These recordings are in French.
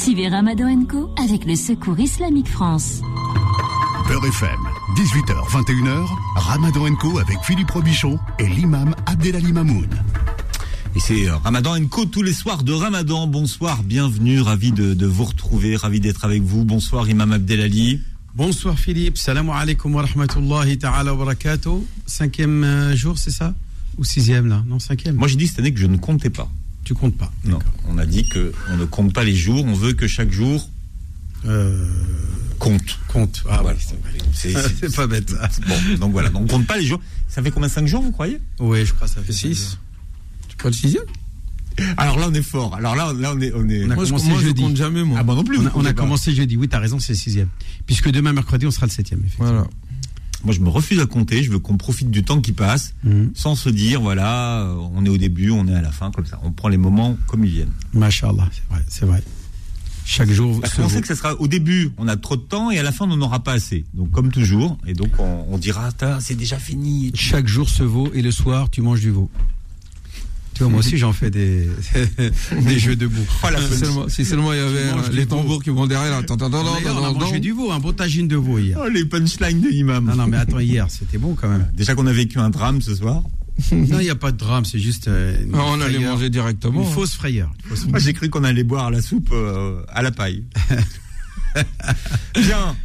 Suivez Ramadan Co avec le Secours Islamique France. Beurre FM, 18h, 21h, Ramadan Co avec Philippe Robichon et l'imam Abdelali Mamoun. Et c'est euh, Ramadan Co tous les soirs de Ramadan. Bonsoir, bienvenue, ravi de, de vous retrouver, ravi d'être avec vous. Bonsoir Imam Abdelali. Bonsoir Philippe, salam alaikum wa rahmatullahi ta'ala wa barakatuh. Cinquième euh, jour, c'est ça? Ou sixième là? Non, cinquième. Moi j'ai dit cette année que je ne comptais pas. Tu comptes pas. Non, on a dit que on ne compte pas les jours, on veut que chaque jour Euh, compte. compte. Ah Voilà. oui, c'est pas bête ça. Bon, donc voilà, donc on compte pas les jours. Ça fait combien 5 jours, vous croyez? Oui, je crois que ça fait Six. Tu pas le sixième? Alors là on est fort. Alors là, là on est on est On a Moi, je, commencé moi, je jeudi. compte jamais, moi. Ah bon non plus. On a, on a commencé jeudi, oui, t'as raison, c'est le sixième. Puisque demain, mercredi, on sera le septième. Voilà. Moi je me refuse à compter, je veux qu'on profite du temps qui passe Mhm. sans se dire voilà, euh, on est au début, on est à la fin comme ça. On prend les moments comme ils viennent. Masha'Allah, c'est vrai, c'est vrai. Chaque jour, Parce qu'on sait que ça sera au début, on a trop de temps et à la fin on n'en aura pas assez. Donc comme toujours, et donc on, on dira c'est déjà fini. chaque jour se vaut et le soir, tu manges du veau. Tu vois, moi aussi, j'en fais des, des jeux debout. Oh, la Si seulement, si seulement il y avait euh, les tambours qui vont derrière. D'ailleurs, on a mangé du veau, un beau tagine de veau hier. Oh, les punchlines de l'imam. Non, non, mais attends, hier, c'était bon quand même. Déjà qu'on a vécu un drame ce soir. Non, il n'y a pas de drame, c'est juste euh, Ah, on allait manger directement. une fausse frayeur. Moi j'ai cru qu'on allait boire la soupe euh, à la paille. Bien.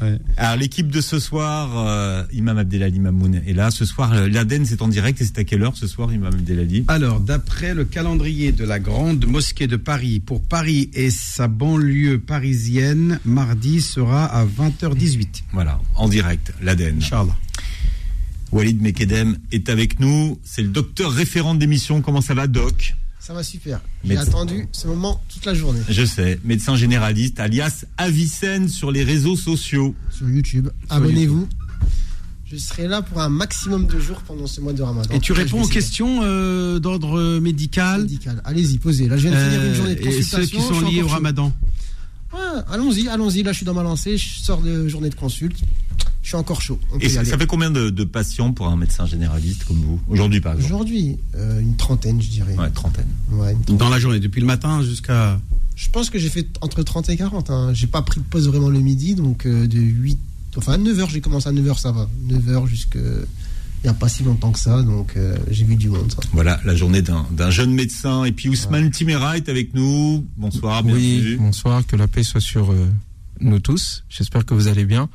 Ouais. Alors l'équipe de ce soir, euh, Imam Abdelali Mamoun est là. Ce soir, euh, l'Aden c'est en direct et c'est à quelle heure ce soir, Imam Abdelali? Alors, d'après le calendrier de la grande mosquée de Paris, pour Paris et sa banlieue parisienne, mardi sera à 20h18. Voilà, en direct, l'Aden. Inch'Allah. Walid Mekedem est avec nous. C'est le docteur référent d'émission. Comment ça va, Doc? Ça va super. J'ai attendu ce moment toute la journée Je sais, médecin généraliste, alias Avicenne sur les réseaux sociaux. sur YouTube. Abonnez-vous. Je serai là pour un maximum de jours pendant ce mois de Ramadan. Et tu réponds aux questions euh, d'ordre médical Médical. Allez-y, posez. Là, je viens de finir une journée de euh, et consultation. ceux qui sont liés au ramadan. Ouais, allons-y, allons-y. Là, je suis dans ma lancée. Je sors de journée de consulte. Je suis encore chaud. On Et ça, fait combien de, de patients pour un médecin généraliste comme vous Aujourd'hui, par exemple Aujourd'hui, euh, une trentaine, je dirais. Ouais, trentaine. Ouais, une trentaine. Dans la journée, depuis le matin jusqu'à. Je pense que j'ai fait entre 30 et 40. Hein. J'ai pas pris de pause vraiment le midi, donc euh, de 8. Enfin, à 9h, j'ai commencé à 9h, ça va. 9h jusque. Il n'y a pas si longtemps que ça, donc euh, j'ai vu du monde, ça. Voilà, la journée d'un jeune médecin. Et puis Ousmane Timera est avec nous. Bonsoir, Oui, bienvenue. bonsoir, que la paix soit sur euh, nous tous. J'espère que vous allez bien.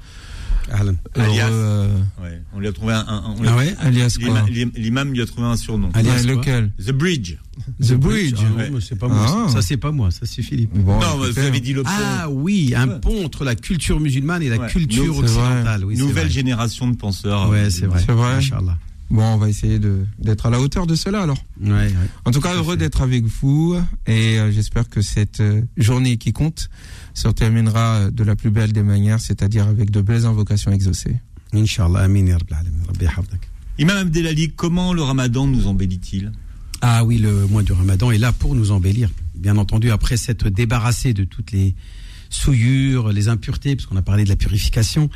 Ahlan. Alias. Heureux, euh, Ouais, on lui a trouvé un. un- on Ah ouais alias quoi l'imam- l'im- L'imam lui a trouvé un surnom. Alias Ouais, lequel The Bridge. The Bridge. Ah, Ouais. c'est pas moi. Ah. Ça, c'est pas moi, ça c'est Philippe. Bon, non, vous avez dit le pont. Ah oui, un pont entre la culture musulmane et la Ouais. culture occidentale. Oui, Nouvelle vrai. génération de penseurs. Ouais, c'est vrai. C'est vrai. Inch'Allah. Bon, on va essayer de- d'être à la hauteur de cela alors. Ouais, ouais. En tout cas, heureux d'être avec vous et euh, j'espère que cette euh, journée qui compte se terminera euh, de la plus belle des manières, c'est-à-dire avec de belles invocations exaucées. Inch'Allah, amin. Imam Abdelali, comment le ramadan nous embellit-il? Ah oui, le mois du Ramadan est là pour nous embellir. Bien entendu, après s'être débarrassé de toutes les souillures, les impuretés, parce qu'on a parlé de la purification,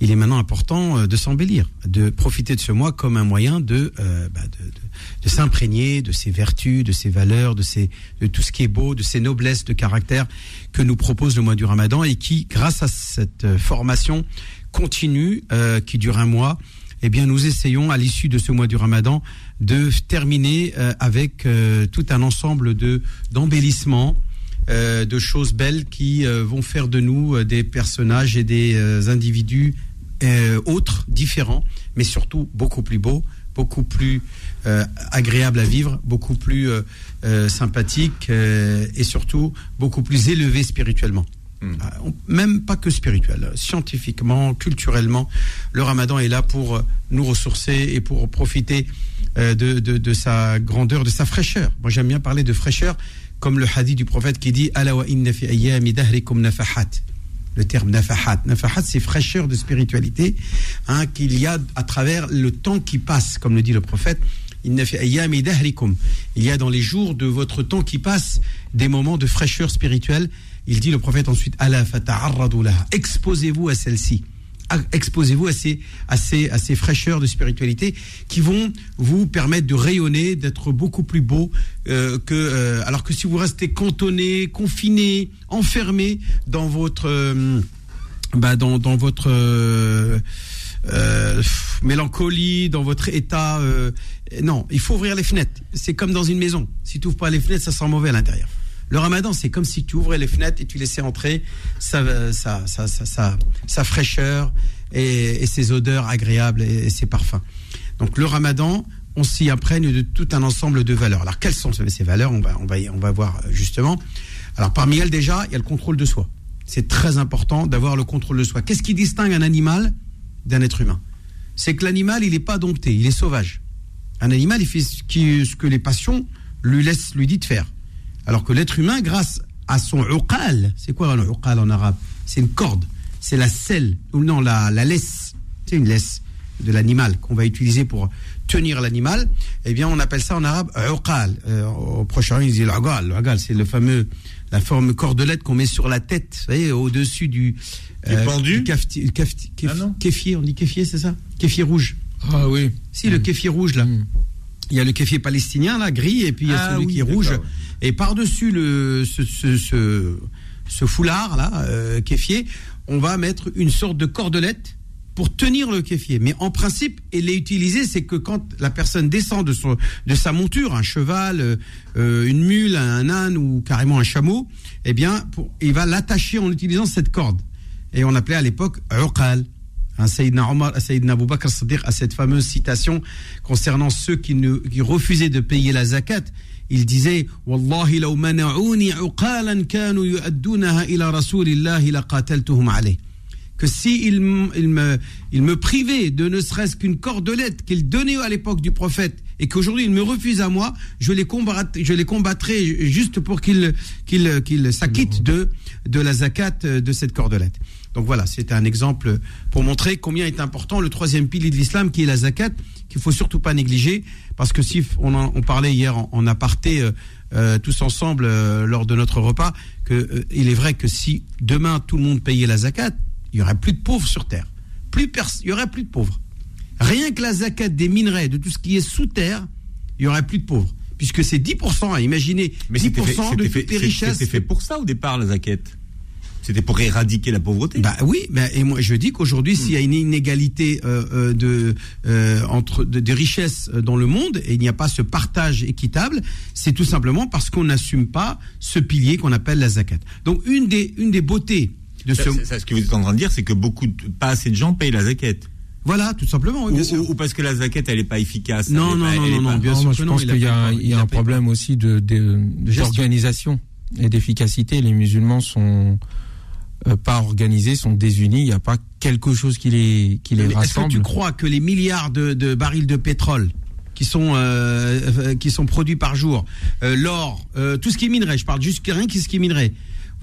il est maintenant important euh, de s'embellir, de profiter de ce mois comme un moyen de, euh, bah, s'imprégner de ses vertus, de ses valeurs, de, ses, de tout ce qui est beau, de ses noblesses de caractère que nous propose le mois du Ramadan et qui, grâce à cette euh, formation continue euh, qui dure un mois, eh bien, nous essayons à l'issue de ce mois du Ramadan de terminer avec tout un ensemble de d'embellissements, euh, de choses belles qui euh, vont faire de nous euh, des personnages et des individus autres, différents, mais surtout beaucoup plus beaux, beaucoup plus agréables à vivre, beaucoup plus sympathiques et surtout beaucoup plus élevés spirituellement. Mm. Ah, Même pas que spirituel, scientifiquement, culturellement, le ramadan est là pour nous ressourcer et pour profiter de, de, de sa grandeur, de sa fraîcheur. Moi j'aime bien parler de fraîcheur comme le hadith du prophète qui dit Ala wa inna fi nafahat. Le terme nafahat. Nafahat, c'est fraîcheur de spiritualité hein, qu'il y a à travers le temps qui passe, comme le dit le prophète. Il y a dans les jours de votre temps qui passe des moments de fraîcheur spirituelle. Il dit le prophète ensuite Ala. Exposez-vous à celle-ci. Exposez-vous à ces, à, ces, à ces fraîcheurs de spiritualité qui vont vous permettre de rayonner, d'être beaucoup plus beau euh, que. euh, alors que si vous restez cantonné, confiné, enfermé dans votre. euh, bah, dans, dans votre. euh, euh, mélancolie, dans votre état. euh, non, il faut ouvrir les fenêtres. C'est comme dans une maison. Si tu ouvres pas les fenêtres, ça sent mauvais à l'intérieur. Le ramadan, c'est comme si tu ouvrais les fenêtres et tu laissais entrer sa, sa, sa, sa, sa- fraîcheur et, ses odeurs agréables et, ses parfums. Donc le ramadan, on s'y imprègne de tout un ensemble de valeurs. Alors quelles sont ces valeurs? On va, on, va, on va voir euh, justement. Alors parmi elles déjà, il y a le contrôle de soi. C'est très important d'avoir le contrôle de soi. Qu'est-ce qui distingue un animal d'un être humain? C'est que l'animal, il n'est pas dompté, il est sauvage. Un animal, il fait ce, ce que les passions lui laissent, lui dit de faire. Alors que l'être humain, grâce à son uqal, c'est quoi un uqal en arabe? C'est une corde, c'est la selle, ou non, la, la laisse, c'est une laisse de l'animal qu'on va utiliser pour tenir l'animal. Eh bien, on appelle ça en arabe uqal. Euh, au Proche-Orient, ils disent. L'uqal, c'est le fameux, la forme cordelette qu'on met sur la tête, vous voyez, au-dessus du. Est pendu du kef- Ah kéfier, on dit kéfier, c'est ça? Kéfier rouge. Ah oui. Si, le kéfier rouge, là. Mm. Il y a le kéfier palestinien, là, gris, et puis il y a Ah celui oui, qui est rouge. Et par-dessus le, ce, ce, ce, ce foulard, là, euh, kéfier, on va mettre une sorte de cordelette pour tenir le kéfier. Mais en principe, elle est utilisée, c'est que quand la personne descend de, son, de sa monture, un cheval, euh, euh, une mule, un âne ou carrément un chameau, eh bien, il va l'attacher en utilisant cette corde. Et on appelait à l'époque uqal. Un Sayyidina Omar, Sayyidina Abu Bakr a cette fameuse citation concernant ceux qui, ne, qui refusaient de payer la zakat. Il disait. Que si il, me, privait de ne serait-ce qu'une cordelette qu'il donnait à l'époque du prophète et qu'aujourd'hui il me refuse à moi, je les, combat, je les combattrai juste pour qu'il qu'il qu'il s'acquitte de, de la zakat euh, de cette cordelette. Donc voilà, c'est un exemple pour montrer combien est important le troisième pilier de l'islam qui est la zakat, qu'il faut surtout pas négliger, parce que si on, en- on parlait hier en, en aparté euh, euh, tous ensemble euh, lors de notre repas, que euh, il est vrai que si demain tout le monde payait la zakat, il y aurait plus de pauvres sur terre, plus il y aurait plus de pauvres. Rien que la zakat des minerais, de tout ce qui est sous terre, il y aurait plus de pauvres, puisque c'est 10%. à Imaginez Mais 10% c'était fait, de c'était toutes fait, les richesses. c'était fait pour ça au départ, la zaquette. C'était pour éradiquer la pauvreté. Bah oui, mais et moi je dis qu'aujourd'hui, s'il y a une inégalité euh, euh, de euh, entre de, des richesses euh, dans le monde et il n'y a pas ce partage équitable, c'est tout simplement parce qu'on n'assume pas ce pilier qu'on appelle la zakat. Donc une des une des beautés de Ça, ce ça, ce que vous êtes en train de dire, c'est que beaucoup, de- pas assez de gens payent la zaquette. voilà, tout simplement. Oui, bien Ou, sûr. ou- ou parce que la zaquette, elle est pas efficace. Non, non, pas- non, non, bien Non, sûr moi, je non, pense qu'il y a, il y a un pas problème aussi de, d'organisation et d'efficacité. Les musulmans sont pas organisés, sont désunis. Il n'y a pas quelque chose qui les, qui les Mais Est-ce que rassemble. tu crois que les milliards de, de barils de pétrole qui sont euh, euh, qui sont produits par jour, euh, l'or, euh, tout ce qui est minerai, je parle juste rien qui ce qui est minerai.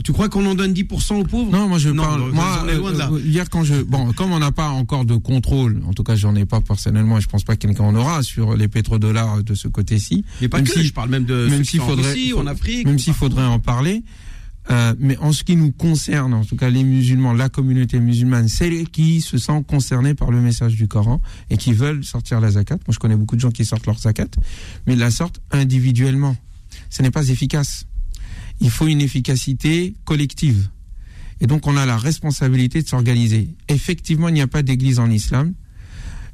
Tu crois qu'on en donne 10% aux pauvres? Non, moi je Non, parle. on- moi, on est loin de là. euh, hier quand je bon, comme on n'a pas encore de contrôle, en tout cas j'en ai pas personnellement, et je pense pas que quelqu'un en aura sur les pétrodollars de ce côté-ci. Mais pas que, si- je parle même de même s'il faudrait, Russie, en Afrique. même s'il faudrait en parler. Euh, mais en ce qui nous concerne, en tout cas les musulmans, la communauté musulmane, celles qui se sentent concernés par le message du Coran et qui veulent sortir la zakat. Moi, je connais beaucoup de gens qui sortent leur zakat, mais ils la sortent individuellement. Ce n'est pas efficace. Il faut une efficacité collective. Et donc, on a la responsabilité de s'organiser. Effectivement, il n'y a pas d'église en islam.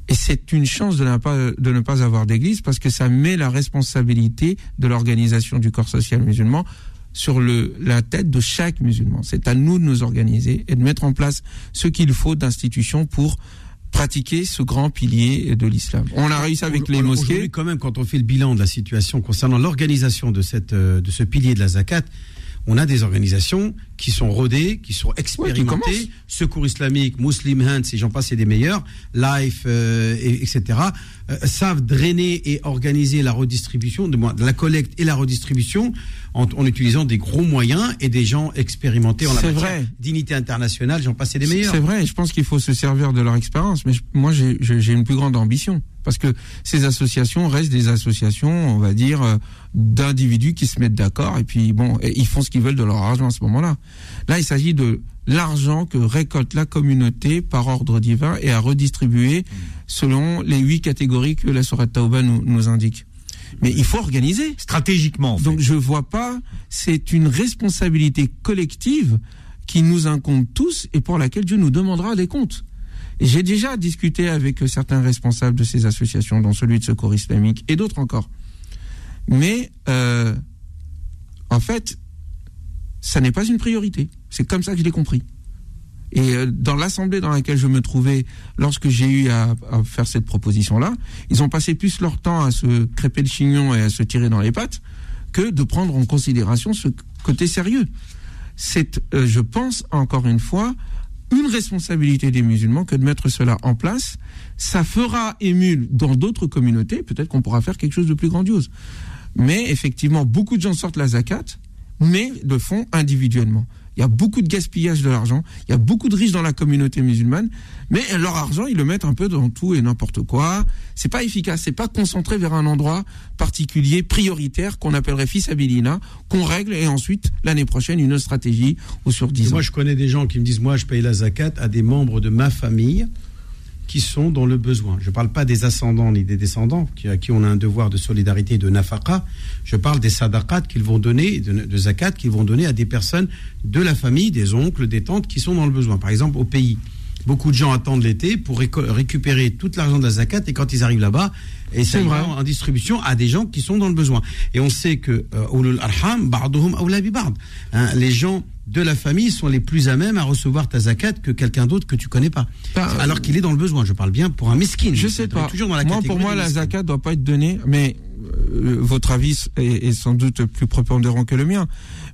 Et c'est une chance de ne pas, de ne pas avoir d'église parce que ça met la responsabilité de l'organisation du corps social musulman sur le, la tête de chaque musulman. C'est à nous de nous organiser et de mettre en place ce qu'il faut d'institutions pour pratiquer ce grand pilier de l'islam. On a réussi avec les mosquées. quand même, quand on fait le bilan de la situation concernant l'organisation de cette euh, de ce pilier de la zakat, on a des organisations qui sont rodées, qui sont expérimentées. Secours islamique, Muslim Hands, et j'en passe, c'est des meilleurs. Life, euh, et- etc. euh, savent drainer et organiser la redistribution, de moins, la collecte et la redistribution en, en utilisant des gros moyens et des gens expérimentés en la C'est matière. vrai. Dignité internationale, j'en passe, c'est des meilleurs. C'est vrai, je pense qu'il faut se servir de leur expérience, mais je- moi j'ai une plus grande ambition. Parce que ces associations restent des associations, on va dire, euh, d'individus qui se mettent d'accord et puis bon, et ils font ce qu'ils veulent de leur argent à ce moment-là. Là, il s'agit de l'argent que récolte la communauté par ordre divin et à redistribuer selon les huit catégories que la Sourate Tauba nous, nous indique. Mais il faut organiser. Stratégiquement. en fait. Donc je vois pas, c'est une responsabilité collective qui nous incombe tous et pour laquelle Dieu nous demandera des comptes. J'ai déjà discuté avec certains responsables de ces associations, dont celui de Secours Islamique et d'autres encore. Mais euh, en fait, ça n'est pas une priorité. C'est comme ça que je l'ai compris. Et euh, dans l'assemblée dans laquelle je me trouvais lorsque j'ai eu à, faire cette proposition-là, ils ont passé plus leur temps à se crêper le chignon et à se tirer dans les pattes que de prendre en considération ce côté sérieux. C'est, euh, je pense, encore une fois, une responsabilité des musulmans que de mettre cela en place. Ça fera émule dans d'autres communautés. Peut-être qu'on pourra faire quelque chose de plus grandiose. Mais effectivement, beaucoup de gens sortent la zakat, mais le font individuellement. Il y a beaucoup de gaspillage de l'argent. Il y a beaucoup de riches dans la communauté musulmane, mais leur argent, ils le mettent un peu dans tout et n'importe quoi. C'est pas efficace. C'est pas concentré vers un endroit particulier, prioritaire, qu'on appellerait fils abilina, qu'on règle et ensuite, l'année prochaine, une autre stratégie ou sur Et 10 ans. Moi, je connais des gens qui me disent Moi, je paye la zakat à des membres de ma famille qui sont dans le besoin. Je ne parle pas des ascendants ni des descendants, qui, à qui on a un devoir de solidarité et de nafaqa. Je parle des sadaqat qu'ils vont donner, de, de zakat qu'ils vont donner à des personnes de la famille, des oncles, des tantes qui sont dans le besoin. Par exemple, au pays. Beaucoup de gens attendent l'été pour récupérer tout l'argent de la zakat et quand ils arrivent là-bas, et C'est vrai. en distribution à des gens qui sont dans le besoin. Et on sait que euh, arham. Hein, les gens de la famille sont les plus à même à recevoir ta zakat que quelqu'un d'autre que tu connais pas. Bah, Alors qu'il est dans le besoin. Je parle bien pour un mesquine. Je sais pas. Toujours dans la moi, pour moi, la zakat doit pas être donnée, mais euh, votre avis est, est sans doute plus prépondérant que le mien.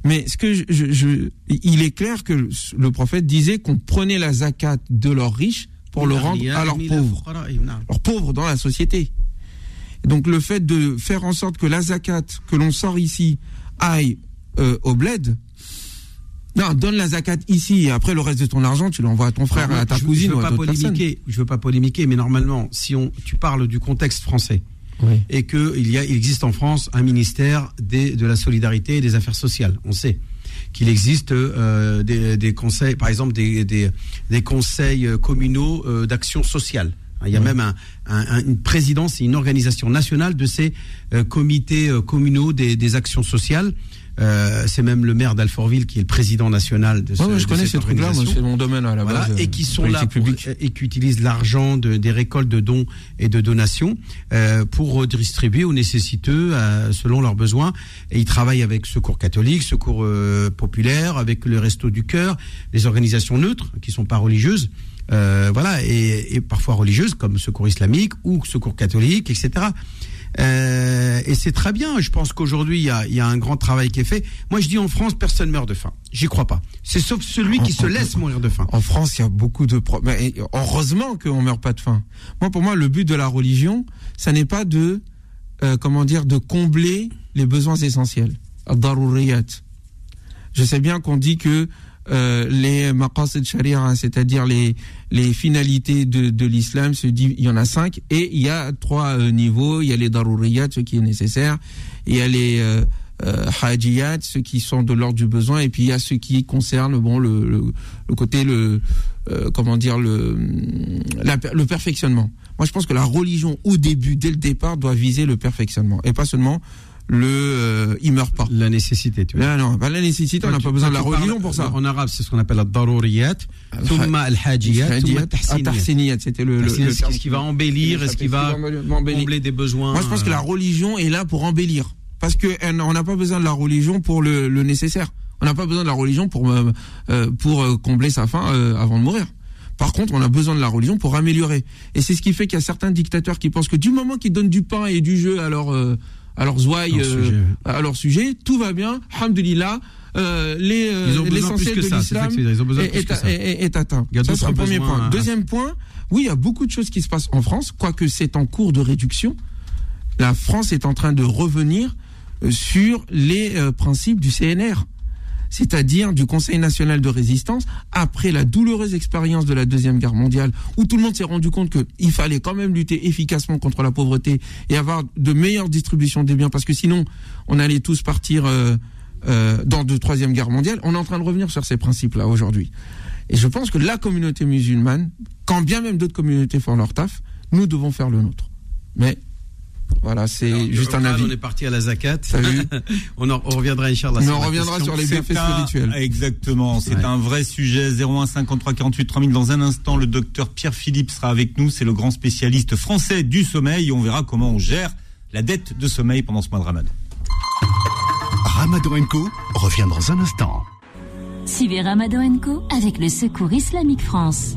Mais ce que je, je- je- il est clair que le prophète disait qu'on prenait la zakat de leurs riches pour le rendre à leurs pauvres, leurs pauvres dans la société. Donc le fait de faire en sorte que la zakat que l'on sort ici aille euh, au bled. Non, donne la zakat ici et après le reste de ton argent, tu l'envoies à ton frère, Alors, à ta je, cousine je veux ou à pas d'autres personnes. polémiquer. Je veux pas polémiquer, mais normalement, si on, tu parles du contexte français Oui. et que il y a, il existe en France un ministère des, de la solidarité et des affaires sociales, on sait qu'il existe euh, des, des conseils, par exemple des, des, des conseils euh, communaux euh, d'action sociale. Il y a même un, un- un- une présidence et une organisation nationale de ces euh, comités communaux des, des actions sociales. Euh, c'est même le maire d'Alfortville qui est le président national de, ce, Ouais, ouais, je de connais cette ces trucs-là, moi, organisation. c'est mon domaine à la Voilà, base. et euh, qui sont là pour- publique. et qui utilisent l'argent de- des récoltes de dons et de donations euh, pour redistribuer aux nécessiteux euh, selon leurs besoins. Et ils travaillent avec Secours catholique, Secours euh, populaire, avec le Resto du Cœur, les organisations neutres qui sont pas religieuses. euh, voilà, et, et parfois religieuses comme Secours islamique ou Secours catholique, etc. Euh, et c'est très bien. Je pense qu'aujourd'hui, il y a, il y a un grand travail qui est fait. Moi, je dis en France, personne meurt de faim. J'y crois pas. C'est sauf celui qui se laisse mourir de faim. En France, il y a beaucoup de problèmes. Heureusement qu'on meurt pas de faim. Moi, pour moi, le but de la religion, ça n'est pas de, euh, comment dire, de combler les besoins essentiels. Je sais bien qu'on dit que euh, les maqasid sharia, c'est-à-dire les les finalités de, de l'islam, se dit il y en a cinq et il y a trois euh, niveaux. Il y a les daruriyat, ce qui est nécessaire. Il y a les euh, euh, hajiyat, ceux qui sont de l'ordre du besoin, et puis il y a ce qui concerne bon le, le, le côté le euh, comment dire le le perfectionnement. Moi, je pense que la religion au début, dès le départ, doit viser le perfectionnement et pas seulement le euh, il meurt pas. La nécessité, tu vois. Là, non, pas la nécessité, on n'a pas besoin de la religion pour ça. En arabe, c'est ce qu'on appelle la daruriyat, thumma al-hajiyat, thumma Ah, c'était le, le, ce qui va embellir, est-ce qui va combler des besoins. Moi, je pense que la religion est là pour embellir. Parce que euh, on n'a pas besoin de la religion pour le, le nécessaire. On n'a pas besoin de la religion pour euh, euh, pour euh, combler sa faim euh, avant de mourir. Par contre, on a besoin de la religion pour améliorer. Et c'est ce qui fait qu'il y a certains dictateurs qui pensent que du moment qu'ils donnent du pain et du jeu à leur euh, à leurs ouailles, euh, à leur sujet, tout va bien. Alhamdulillah. Euh, les euh, l'essentiel que de l'islam est, est- est- est- atteint. Ça, c'est un premier point. hein. Deuxième point, oui, il y a beaucoup de choses qui se passent en France, quoique c'est en cours de réduction. La France est en train de revenir euh, sur les euh, principes du CNR. C'est-à-dire du Conseil national de résistance, après la douloureuse expérience de la Deuxième Guerre mondiale, où tout le monde s'est rendu compte qu'il fallait quand même lutter efficacement contre la pauvreté et avoir de meilleures distributions des biens, parce que sinon, on allait tous partir euh, euh, dans de Troisième Guerre mondiale. On est en train de revenir sur ces principes-là aujourd'hui. Et je pense que la communauté musulmane, quand bien même d'autres communautés font leur taf, nous devons faire le nôtre. Mais voilà, c'est juste un avis. On est parti à la zakat. Salut. on, en, on reviendra, Inch'Allah. Mais on reviendra sur les bienfaits spirituels. Exactement, c'est Ouais. un vrai sujet. 01 53 48 3000. Dans un instant, le docteur Pierre Philippe sera avec nous. C'est le grand spécialiste français du sommeil. On verra comment on gère la dette de sommeil pendant ce mois de Ramadan. Ramadan Co revient dans un instant. Suivez Ramadan Co avec le Secours Islamique France.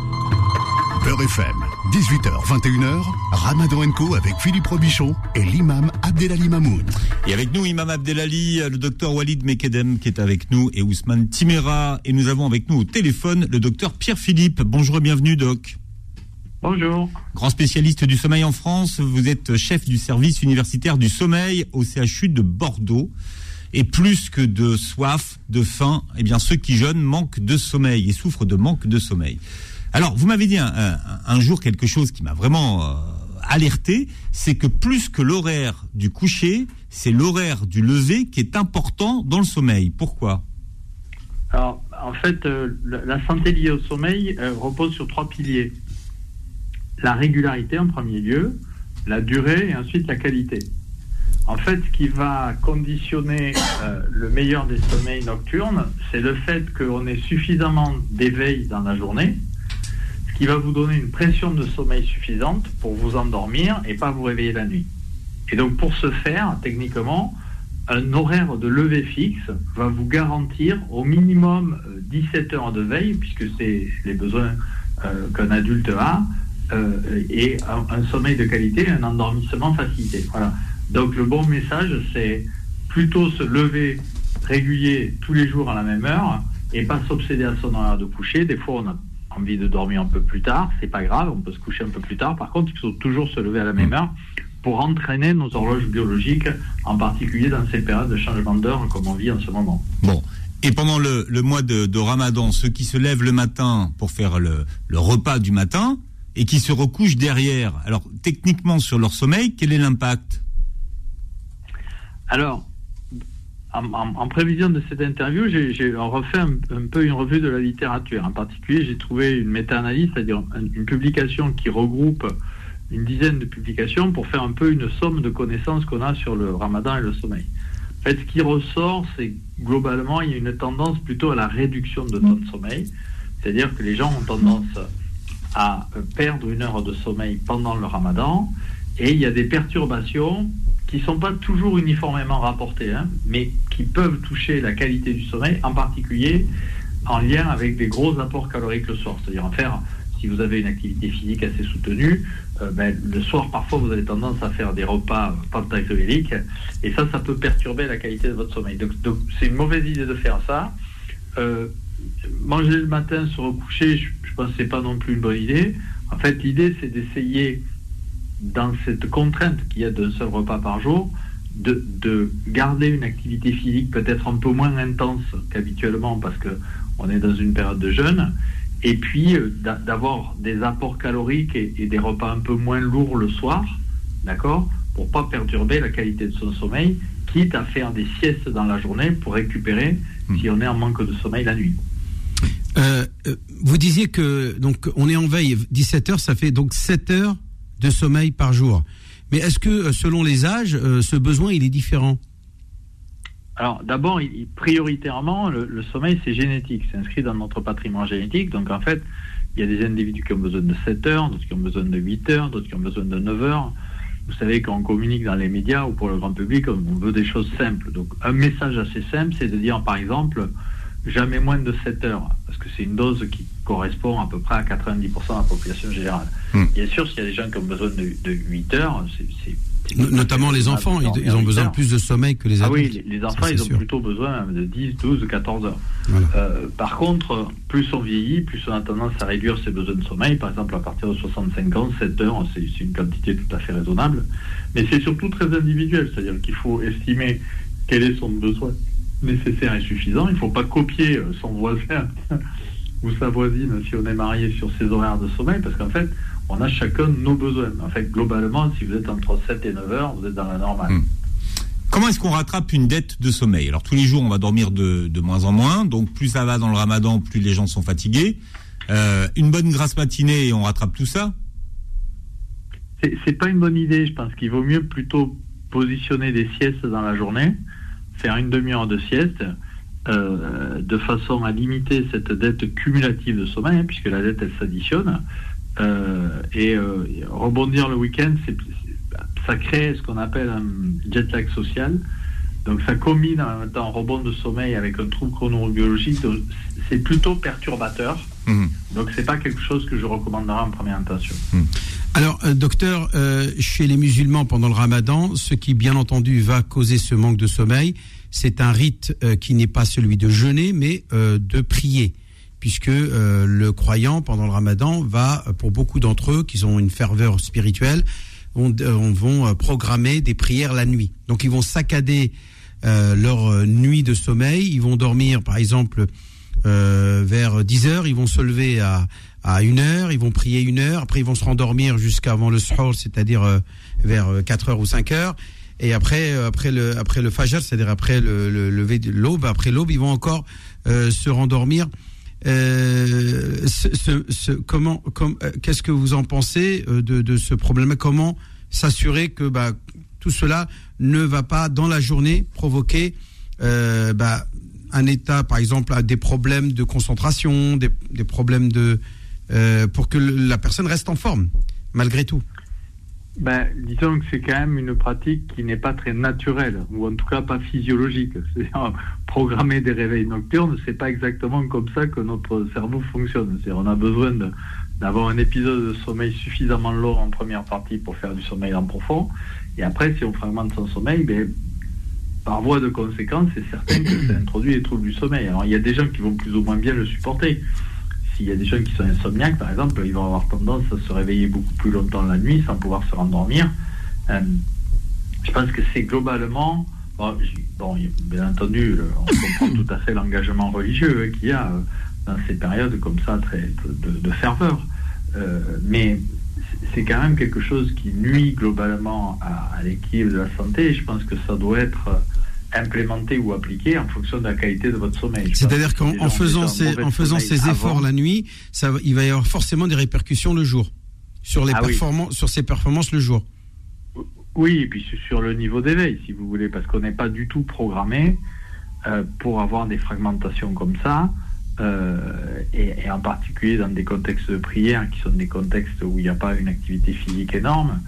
Beurre FM, 18h, 21h, Ramadan Co avec Philippe Robichon et l'imam Abdelali Mamoun. Et avec nous, Imam Abdelali, le docteur Walid Mekedem qui est avec nous et Ousmane Timera. Et nous avons avec nous au téléphone le docteur Pierre Philippe. Bonjour et bienvenue, doc. Bonjour. Grand spécialiste du sommeil en France, vous êtes chef du service universitaire du sommeil au CHU de Bordeaux. Et plus que de soif, de faim, eh bien ceux qui jeûnent manquent de sommeil et souffrent de manque de sommeil. Alors, vous m'avez dit un, jour quelque chose qui m'a vraiment euh, alerté, c'est que plus que l'horaire du coucher, c'est l'horaire du lever qui est important dans le sommeil. Pourquoi? Alors, en fait, euh, la, santé liée au sommeil euh, repose sur trois piliers. La régularité en premier lieu, la durée et ensuite la qualité. En fait, ce qui va conditionner le meilleur des sommeils nocturnes, c'est le fait qu'on ait suffisamment d'éveil dans la journée, qui va vous donner une pression de sommeil suffisante pour vous endormir et pas vous réveiller la nuit. Et donc, pour ce faire, techniquement, un horaire de lever fixe va vous garantir au minimum euh, 17 heures de veille, puisque c'est les besoins euh, qu'un adulte a, euh, et un, sommeil de qualité, un endormissement facilité. Voilà. Donc le bon message, c'est plutôt se lever régulier tous les jours à la même heure et pas s'obséder à son horaire de coucher. Des fois, on a envie de dormir un peu plus tard, c'est pas grave, on peut se coucher un peu plus tard. Par contre, il faut toujours se lever à la même heure pour entraîner nos horloges biologiques, en particulier dans ces périodes de changement d'heure comme on vit en ce moment. Bon. Et pendant le, le mois de, de Ramadan, ceux qui se lèvent le matin pour faire le, le repas du matin et qui se recouchent derrière, alors techniquement sur leur sommeil, quel est l'impact? Alors, en, prévision de cette interview, j'ai refait un, un peu une revue de la littérature. En particulier, j'ai trouvé une méta-analyse, c'est-à-dire un- une publication qui regroupe une dizaine de publications pour faire un peu une somme de connaissances qu'on a sur le ramadan et le sommeil. En fait, ce qui ressort, c'est globalement, il y a une tendance plutôt à la réduction de temps de sommeil. C'est-à-dire que les gens ont tendance à perdre une heure de sommeil pendant le ramadan et il y a des perturbations qui ne sont pas toujours uniformément rapportées, hein, mais qui peuvent toucher la qualité du sommeil, en particulier en lien avec des gros apports caloriques le soir. C'est-à-dire en faire, si vous avez une activité physique assez soutenue, euh, ben, le soir parfois vous avez tendance à faire des repas pentacaloriques, et ça, ça peut perturber la qualité de votre sommeil. Donc c'est une mauvaise idée de faire ça. Euh, manger le matin, se recoucher, je, pense que pas non plus une bonne idée. En fait, l'idée, c'est d'essayer, dans cette contrainte qu'il y a d'un seul repas par jour, de, de garder une activité physique peut-être un peu moins intense qu'habituellement parce que on est dans une période de jeûne, et puis euh, d'a- d'avoir des apports caloriques et, et des repas un peu moins lourds le soir, d'accord, pour pas perturber la qualité de son sommeil, quitte à faire des siestes dans la journée pour récupérer si on est en manque de sommeil la nuit. Euh, euh, vous disiez que donc on est en veille 17 heures, ça fait donc 7 heures de sommeil par jour. Mais est-ce que euh, selon les âges, euh, ce besoin il est différent? Alors d'abord, prioritairement, le, le sommeil c'est génétique, c'est inscrit dans notre patrimoine génétique. Donc en fait, il y a des individus qui ont besoin de 7 heures, d'autres qui ont besoin de 8 heures, d'autres qui ont besoin de 9 heures. Vous savez, quand on communique dans les médias ou pour le grand public, on veut des choses simples. Donc un message assez simple, c'est de dire par exemple, jamais moins de 7 heures, parce que c'est une dose qui correspond à peu près à 90% de la population générale. Hmm. Bien sûr, s'il y a des gens qui ont besoin de, de 8 heures, c'est... Notamment les enfants, ils, ont 8 besoin de plus de sommeil que les Ah adultes. oui, les, enfants, ils ont sûr. plutôt besoin de 10, 12, 14 heures. Voilà. Euh, par contre, plus on vieillit, plus on a tendance à réduire ses besoins de sommeil. Par exemple, à partir de 65 ans, 7 heures, c'est une quantité tout à fait raisonnable. Mais c'est surtout très individuel, c'est-à-dire qu'il faut estimer quel est son besoin nécessaire et suffisant. Il ne faut pas copier euh, son voisin ou sa voisine si on est marié sur ses horaires de sommeil, parce qu'en fait, on a chacun nos besoins. En fait, globalement, si vous êtes entre 7 et 9 heures, vous êtes dans la normale. Hmm. Comment est-ce qu'on rattrape une dette de sommeil? Alors tous les jours, on va dormir de, de, moins en moins, donc plus ça va dans le ramadan, plus les gens sont fatigués. Euh, une bonne grasse matinée et on rattrape tout ça? C'est pas une bonne idée, je pense qu'il vaut mieux plutôt positionner des siestes dans la journée, faire une demi-heure de sieste, euh, de façon à limiter cette dette cumulative de sommeil, hein, puisque la dette, elle s'additionne. Euh, et euh, rebondir le week-end, ça crée ce qu'on appelle un jet lag social. Donc ça combine temps un rebond de sommeil avec un trouble chronobiologique. C'est plutôt perturbateur. Mmh. Donc c'est pas quelque chose que je recommanderais en première intention. Mmh. Alors, euh, docteur, euh, chez les musulmans pendant le ramadan, ce qui bien entendu va causer ce manque de sommeil, c'est un rite euh, qui n'est pas celui de jeûner, mais de prier. Puisque euh, le croyant, pendant le ramadan, va, pour beaucoup d'entre eux qui ont une ferveur spirituelle, vont, vont programmer des prières la nuit. Donc ils vont saccader leur nuit de sommeil, ils vont dormir par exemple vers 10 heures, ils vont se lever à, à une heure, ils vont prier une heure, après ils vont se rendormir jusqu'avant le suhoor, c'est-à-dire vers 4 heures ou 5 heures, et après après le après le fajr, c'est-à-dire après le, le lever de l'aube, après l'aube, ils vont encore euh, se rendormir. Euh, ce, ce, comment, comme, qu'est-ce que vous en pensez de, de ce problème? Comment s'assurer que bah, tout cela ne va pas dans la journée provoquer euh, bah, un état, par exemple, des problèmes de concentration, des, des problèmes de euh, pour que la personne reste en forme malgré tout ben, disons que c'est quand même une pratique qui n'est pas très naturelle, ou en tout cas pas physiologique. Programmer des réveils nocturnes, c'est pas exactement comme ça que notre cerveau fonctionne. on a besoin d'avoir un épisode de sommeil suffisamment long en première partie pour faire du sommeil en profond, et après, si on fragmente son sommeil, ben, par voie de conséquence, c'est certain que ça introduit les troubles du sommeil. Alors, il y a des gens qui vont plus ou moins bien le supporter s'il y a des gens qui sont insomniaques, par exemple, ils vont avoir tendance à se réveiller beaucoup plus longtemps la nuit sans pouvoir se rendormir. Euh, je pense que c'est globalement, bon, bien entendu, on comprend tout à fait l'engagement religieux hein, qu'il y a euh, dans ces périodes comme ça, très, de, ferveur. Euh, mais c'est quand même quelque chose qui nuit globalement à, à l'équilibre de la santé. Je pense que ça doit être implémenter ou appliquer en fonction de la qualité de votre sommeil. C'est-à-dire qu'en faisant ces, en faisant ces efforts la nuit, ça, il va y avoir forcément des répercussions le jour sur les ah performances, sur ses performances le jour. Oui, et puis sur le niveau d'éveil, si vous voulez, parce qu'on n'est pas du tout programmé euh, pour avoir des fragmentations comme ça, euh, et, et, en particulier dans des contextes de prière qui sont des contextes où il n'y a pas une activité physique énorme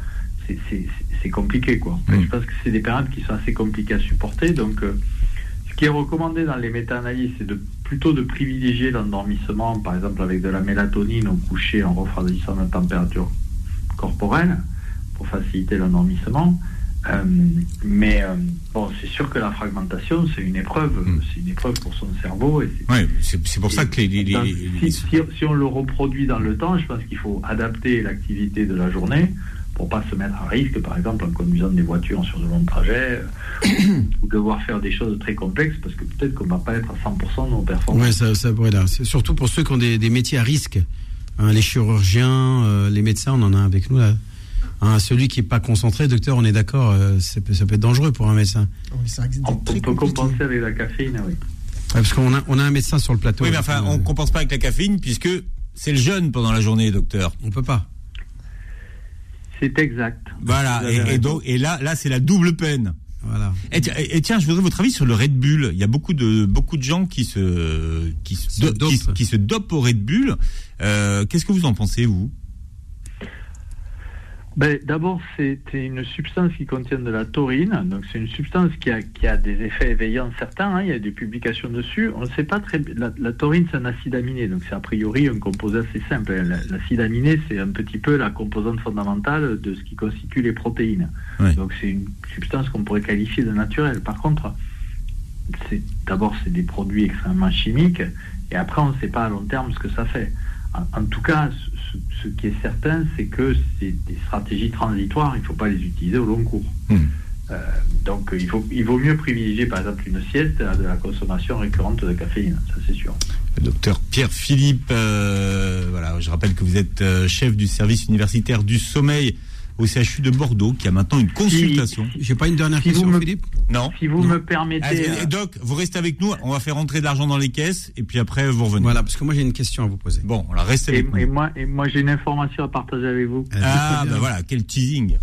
c'est compliqué. Quoi. Je pense que c'est des périodes qui sont assez compliquées à supporter. Donc, euh, ce qui est recommandé dans les méta-analyses, c'est de, plutôt de privilégier l'endormissement, par exemple avec de la mélatonine au coucher en refroidissant la température corporelle pour faciliter l'endormissement. Euh, mais euh, bon, c'est sûr que la fragmentation, c'est une épreuve, mm. c'est une épreuve pour son cerveau. c'est pour ça que les, si, si, on le reproduit dans le temps, je pense qu'il faut adapter l'activité de la journée pour pas se mettre à risque, par exemple, en conduisant des voitures sur de longs trajets, ou devoir faire des choses très complexes, parce que peut-être qu'on va pas être à 100% de nos performances. Oui, ça, ça là. C'est surtout pour ceux qui ont des, métiers à risque. Hein, les chirurgiens, euh, les médecins, on en a avec nous là. Hein, celui qui n'est pas concentré, docteur, on est d'accord, euh, ça peut être dangereux pour un médecin. on, peut compenser avec la caféine, oui. parce qu'on a, on a un médecin sur le plateau. Oui, mais enfin, on ne compense pas avec la caféine puisque c'est le jeûne pendant la journée, docteur. On peut pas. C'est exact. Voilà. Et, donc, et là, là, c'est la double peine. Voilà. Et, tiens, je voudrais votre avis sur le Red Bull. Il y a beaucoup de beaucoup de gens qui se qui se, qui, se dopent au Red Bull. Euh, Qu'est-ce que vous en pensez vous? Ben, D'abord, c'est une substance qui contient de la taurine. Donc, c'est une substance qui a, qui a, des effets éveillants certains. Hein. il y a des publications dessus. On ne sait pas très la, la taurine, c'est un acide aminé. Donc, c'est a priori un composé assez simple. L'acide aminé, c'est un petit peu la composante fondamentale de ce qui constitue les protéines. Donc, c'est une substance qu'on pourrait qualifier de naturelle. Par contre, d'abord, c'est des produits extrêmement chimiques. Et après, on ne sait pas à long terme ce que ça fait. En, tout cas, ce, qui est certain, c'est que c'est des stratégies transitoires, il ne faut pas les utiliser au long cours. Hmm. Euh, donc il, faut, il vaut mieux privilégier par exemple une sieste à de la consommation récurrente de caféine, ça c'est sûr. Le docteur Pierre Philippe, euh, voilà, je rappelle que vous êtes euh, chef du service universitaire du sommeil au CHU de Bordeaux, qui a maintenant une consultation. J'ai pas une dernière Si question, me- Philippe Non. Si vous me permettez... Allez, euh, Doc, vous restez avec nous, on va faire rentrer de l'argent dans les caisses, et puis après vous revenez. Voilà, parce que moi j'ai une question à vous poser. Bon, alors restez et, avec et nous. moi, et moi j'ai une information à partager avec vous. Ah, c'est bah voilà, quel teasing.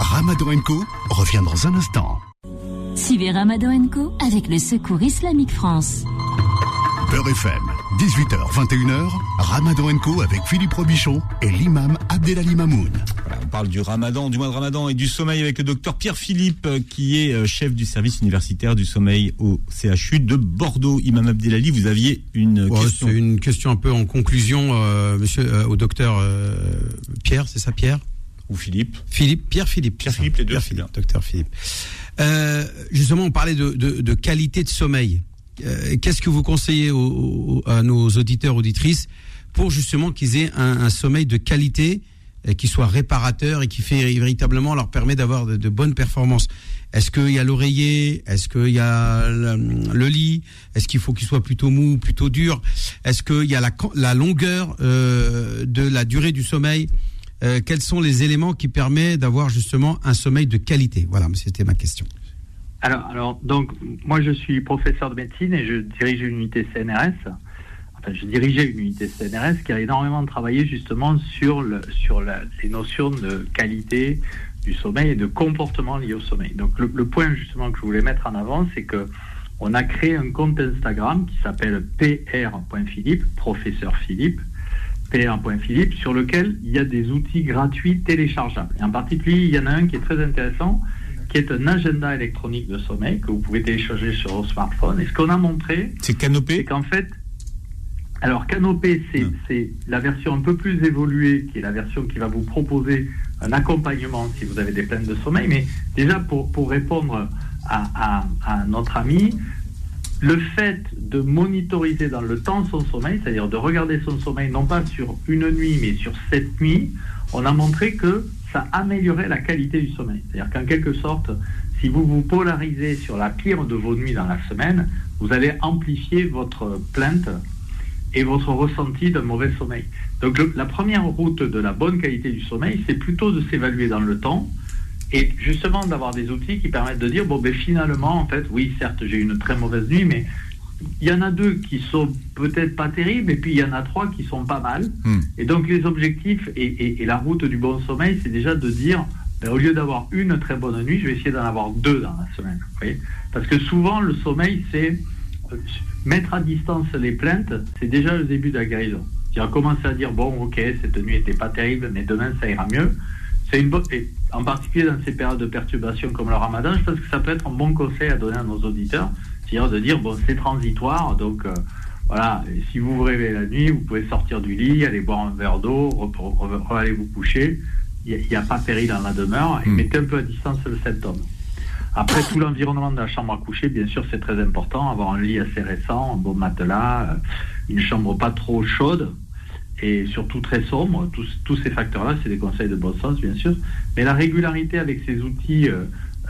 Ramadan Co revient dans un instant. Suivez Ramadan Co avec le Secours Islamique France. Beurre FM, 18h, 21h, Ramadan Co avec Philippe Robichon et l'imam Abdelali Mamoun. Voilà, on parle du ramadan, du mois de ramadan et du sommeil avec le docteur Pierre Philippe, euh, qui est euh, chef du service universitaire du sommeil au CHU de Bordeaux. Imam Abdelali, vous aviez une Ouais, question. c'est une question un peu en conclusion, euh, monsieur, euh, au docteur euh, Pierre, c'est ça Pierre? Ou Philippe. Philippe, Pierre Philippe. Pierre. Philippe, les deux, Pierre. Philippe, docteur Philippe. Euh, justement, on parlait de, de, de qualité de sommeil. Euh, Qu'est-ce que vous conseillez à nos auditeurs, auditrices, pour justement qu'ils aient un, sommeil de qualité, et qui soit réparateur et qui fait véritablement leur permet d'avoir de, bonnes performances? Est-ce qu'il y a l'oreiller? Est-ce qu'il y a le, lit? Est-ce qu'il faut qu'il soit plutôt mou, plutôt dur? Est-ce qu'il y a la, longueur euh, de la durée du sommeil? Euh, quels sont les éléments qui permettent d'avoir justement un sommeil de qualité? Voilà, c'était ma question. Alors, donc, moi, je suis professeur de médecine et je dirige une unité CNRS. Enfin, je dirigeais une unité CNRS qui a énormément travaillé justement sur, le, sur les notions de qualité du sommeil et de comportement lié au sommeil. Donc, le, le point justement que je voulais mettre en avant, c'est que on a créé un compte Instagram qui s'appelle pr.philippe, professeur Philippe, pr.philippe, sur lequel il y a des outils gratuits téléchargeables. Et en particulier, il y en a un qui est très intéressant, qui est un agenda électronique de sommeil que vous pouvez télécharger sur vos smartphones. Et ce qu'on a montré, C'est Canopé c'est qu'en fait, alors Canopé, c'est Hmm. c'est la version un peu plus évoluée, qui est la version qui va vous proposer un accompagnement si vous avez des plaintes de sommeil. Mais déjà, pour, pour répondre à, à- à notre ami, le fait de monitoriser dans le temps son sommeil, c'est-à-dire de regarder son sommeil non pas sur une nuit, mais sur sept nuits, on a montré que ça améliorait la qualité du sommeil. C'est-à-dire qu'en quelque sorte, si vous vous polarisez sur la pire de vos nuits dans la semaine, vous allez amplifier votre plainte et votre ressenti d'un mauvais sommeil. Donc la première route de la bonne qualité du sommeil, c'est plutôt de s'évaluer dans le temps et justement d'avoir des outils qui permettent de dire, bon ben finalement, en fait, oui, certes, j'ai eu une très mauvaise nuit, mais il y en a deux qui sont peut-être pas terribles, et puis il y en a trois qui sont pas mal. Hmm. Et donc les objectifs et, et- et la route du bon sommeil, c'est déjà de dire, ben, au lieu d'avoir une très bonne nuit, je vais essayer d'en avoir deux dans la semaine. vous voyez Parce que souvent, le sommeil, c'est euh, mettre à distance les plaintes, c'est déjà le début de la guérison. C'est-à-dire commencer à dire, bon, ok, cette nuit était pas terrible, mais demain, ça ira mieux. C'est une bonne, et en particulier dans ces périodes de perturbation comme le ramadan, je pense que ça peut être un bon conseil à donner à nos auditeurs, c'est-à-dire de dire, bon, c'est transitoire, donc euh, voilà, et si vous vous réveillez la nuit, vous pouvez sortir du lit, aller boire un verre d'eau, aller vous coucher, il n'y a, pas péril dans la demeure, et Mm. mettez un peu à distance le symptôme. Après, tout l'environnement de la chambre à coucher, bien sûr, c'est très important. Avoir un lit assez récent, un beau matelas, euh, une chambre pas trop chaude et surtout très sombre. Tous, tous ces facteurs-là, c'est des conseils de bon sens, bien sûr. Mais la régularité avec ces outils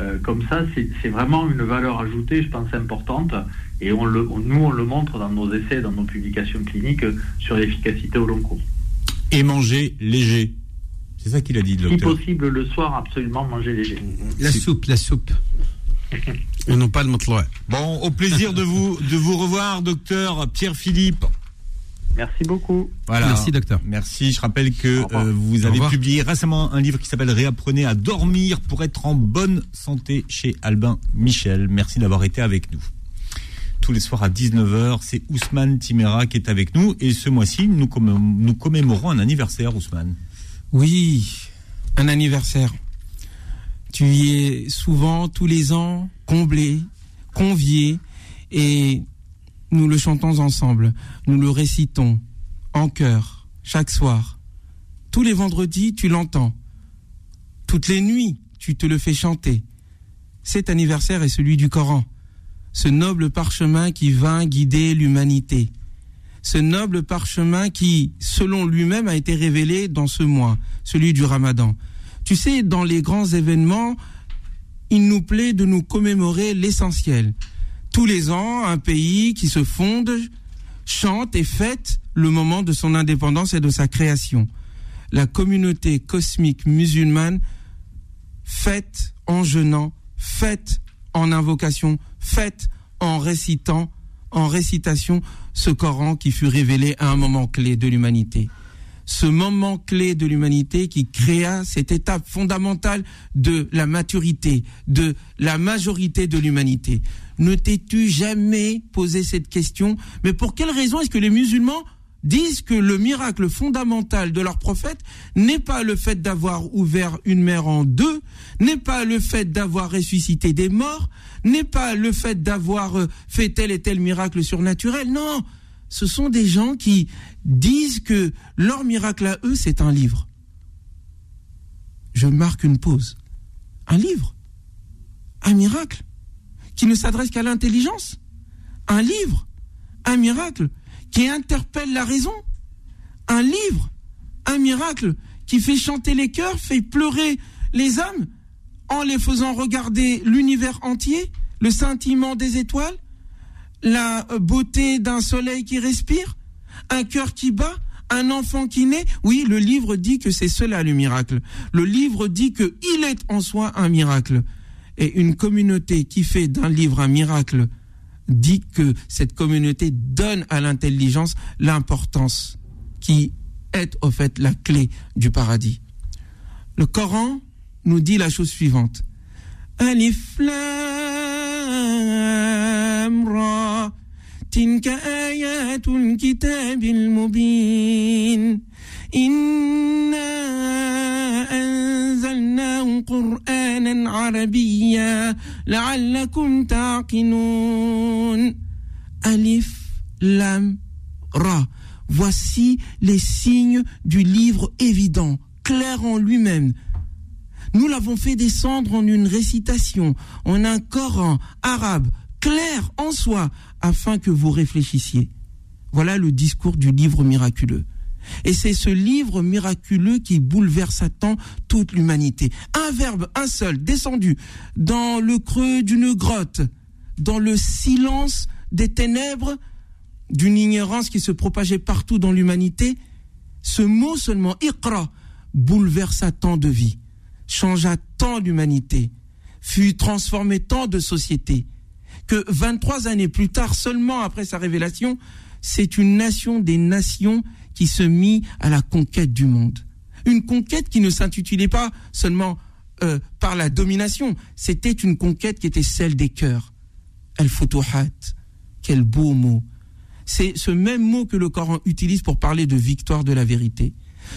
euh, comme ça, c'est vraiment une valeur ajoutée, je pense, importante. Et on le, on- nous, on le montre dans nos essais, dans nos publications cliniques sur l'efficacité au long cours. Et manger léger. C'est ça qu'il a dit, le Si docteur. possible, le soir, absolument manger léger. La soupe, la soupe. Et non pas le matloua. Bon, au plaisir de vous, de vous revoir, docteur Pierre Philippe. Merci beaucoup. Voilà. Merci, docteur. Merci. Je rappelle que euh, vous avez publié récemment un livre qui s'appelle Réapprenez à dormir pour être en bonne santé chez Albin Michel. Merci d'avoir été avec nous. Tous les soirs à 19h, c'est Ousmane Timera qui est avec nous. Et ce mois-ci, nous, commé- nous commémorons un anniversaire, Ousmane. Oui, un anniversaire. Tu y es souvent, tous les ans, comblé, convié, et nous le chantons ensemble. Nous le récitons en chœur, chaque soir. Tous les vendredis, tu l'entends. Toutes les nuits, tu te le fais chanter. Cet anniversaire est celui du Coran, ce noble parchemin qui vint guider l'humanité ce noble parchemin qui, selon lui-même, a été révélé dans ce mois, celui du Ramadan. Tu sais, dans les grands événements, il nous plaît de nous commémorer l'essentiel. Tous les ans, un pays qui se fonde chante et fête le moment de son indépendance et de sa création. La communauté cosmique musulmane fête en jeûnant, fête en invocation, fête en récitant, en récitation ce Coran qui fut révélé à un moment clé de l'humanité. Ce moment clé de l'humanité qui créa cette étape fondamentale de la maturité, de la majorité de l'humanité. Ne t'es-tu jamais posé cette question? Mais pour quelle raison est-ce que les musulmans disent que le miracle fondamental de leur prophète n'est pas le fait d'avoir ouvert une mer en deux, n'est pas le fait d'avoir ressuscité des morts, n'est pas le fait d'avoir euh, fait tel et tel miracle surnaturel? Non, ce sont des gens qui disent que leur miracle à eux, c'est un livre. Je marque une pause. Un livre. Un miracle qui ne s'adresse qu'à l'intelligence. Un livre. Un miracle qui interpelle la raison. Un livre. Un miracle qui fait chanter les cœurs, fait pleurer les âmes en les faisant regarder l'univers entier, le scintillement des étoiles, la beauté d'un soleil qui respire, un cœur qui bat, un enfant qui naît. Oui, le livre dit que c'est cela le miracle. Le livre dit que il est en soi un miracle. Et une communauté qui fait d'un livre un miracle dit que cette communauté donne à l'intelligence l'importance qui est au fait la clé du paradis. Le Coran nous dit la chose suivante. Ra تلك آيات الكتاب المبين إنا أنزلناه قرآنا عربيا لعلكم تعقلون ألف لام را Voici les signes du livre évident, clair en lui-même. Nous l'avons fait descendre en une récitation, en un Coran arabe, clair en soi, afin que vous réfléchissiez. Voilà le discours du livre miraculeux. Et c'est ce livre miraculeux qui bouleverse à temps toute l'humanité. Un verbe, un seul, descendu dans le creux d'une grotte, dans le silence des ténèbres, d'une ignorance qui se propageait partout dans l'humanité. Ce mot seulement, Iqra, bouleversa tant de vies, changea tant d'humanité, fut transformé tant de sociétés que 23 années plus tard, seulement après sa révélation, c'est une nation des nations qui se mit à la conquête du monde. Une conquête qui ne s'intitulait pas seulement euh, par la domination, c'était une conquête qui était celle des cœurs. El-Futuhat, quel beau mot. C'est ce même mot que le Coran utilise pour parler de victoire de la vérité.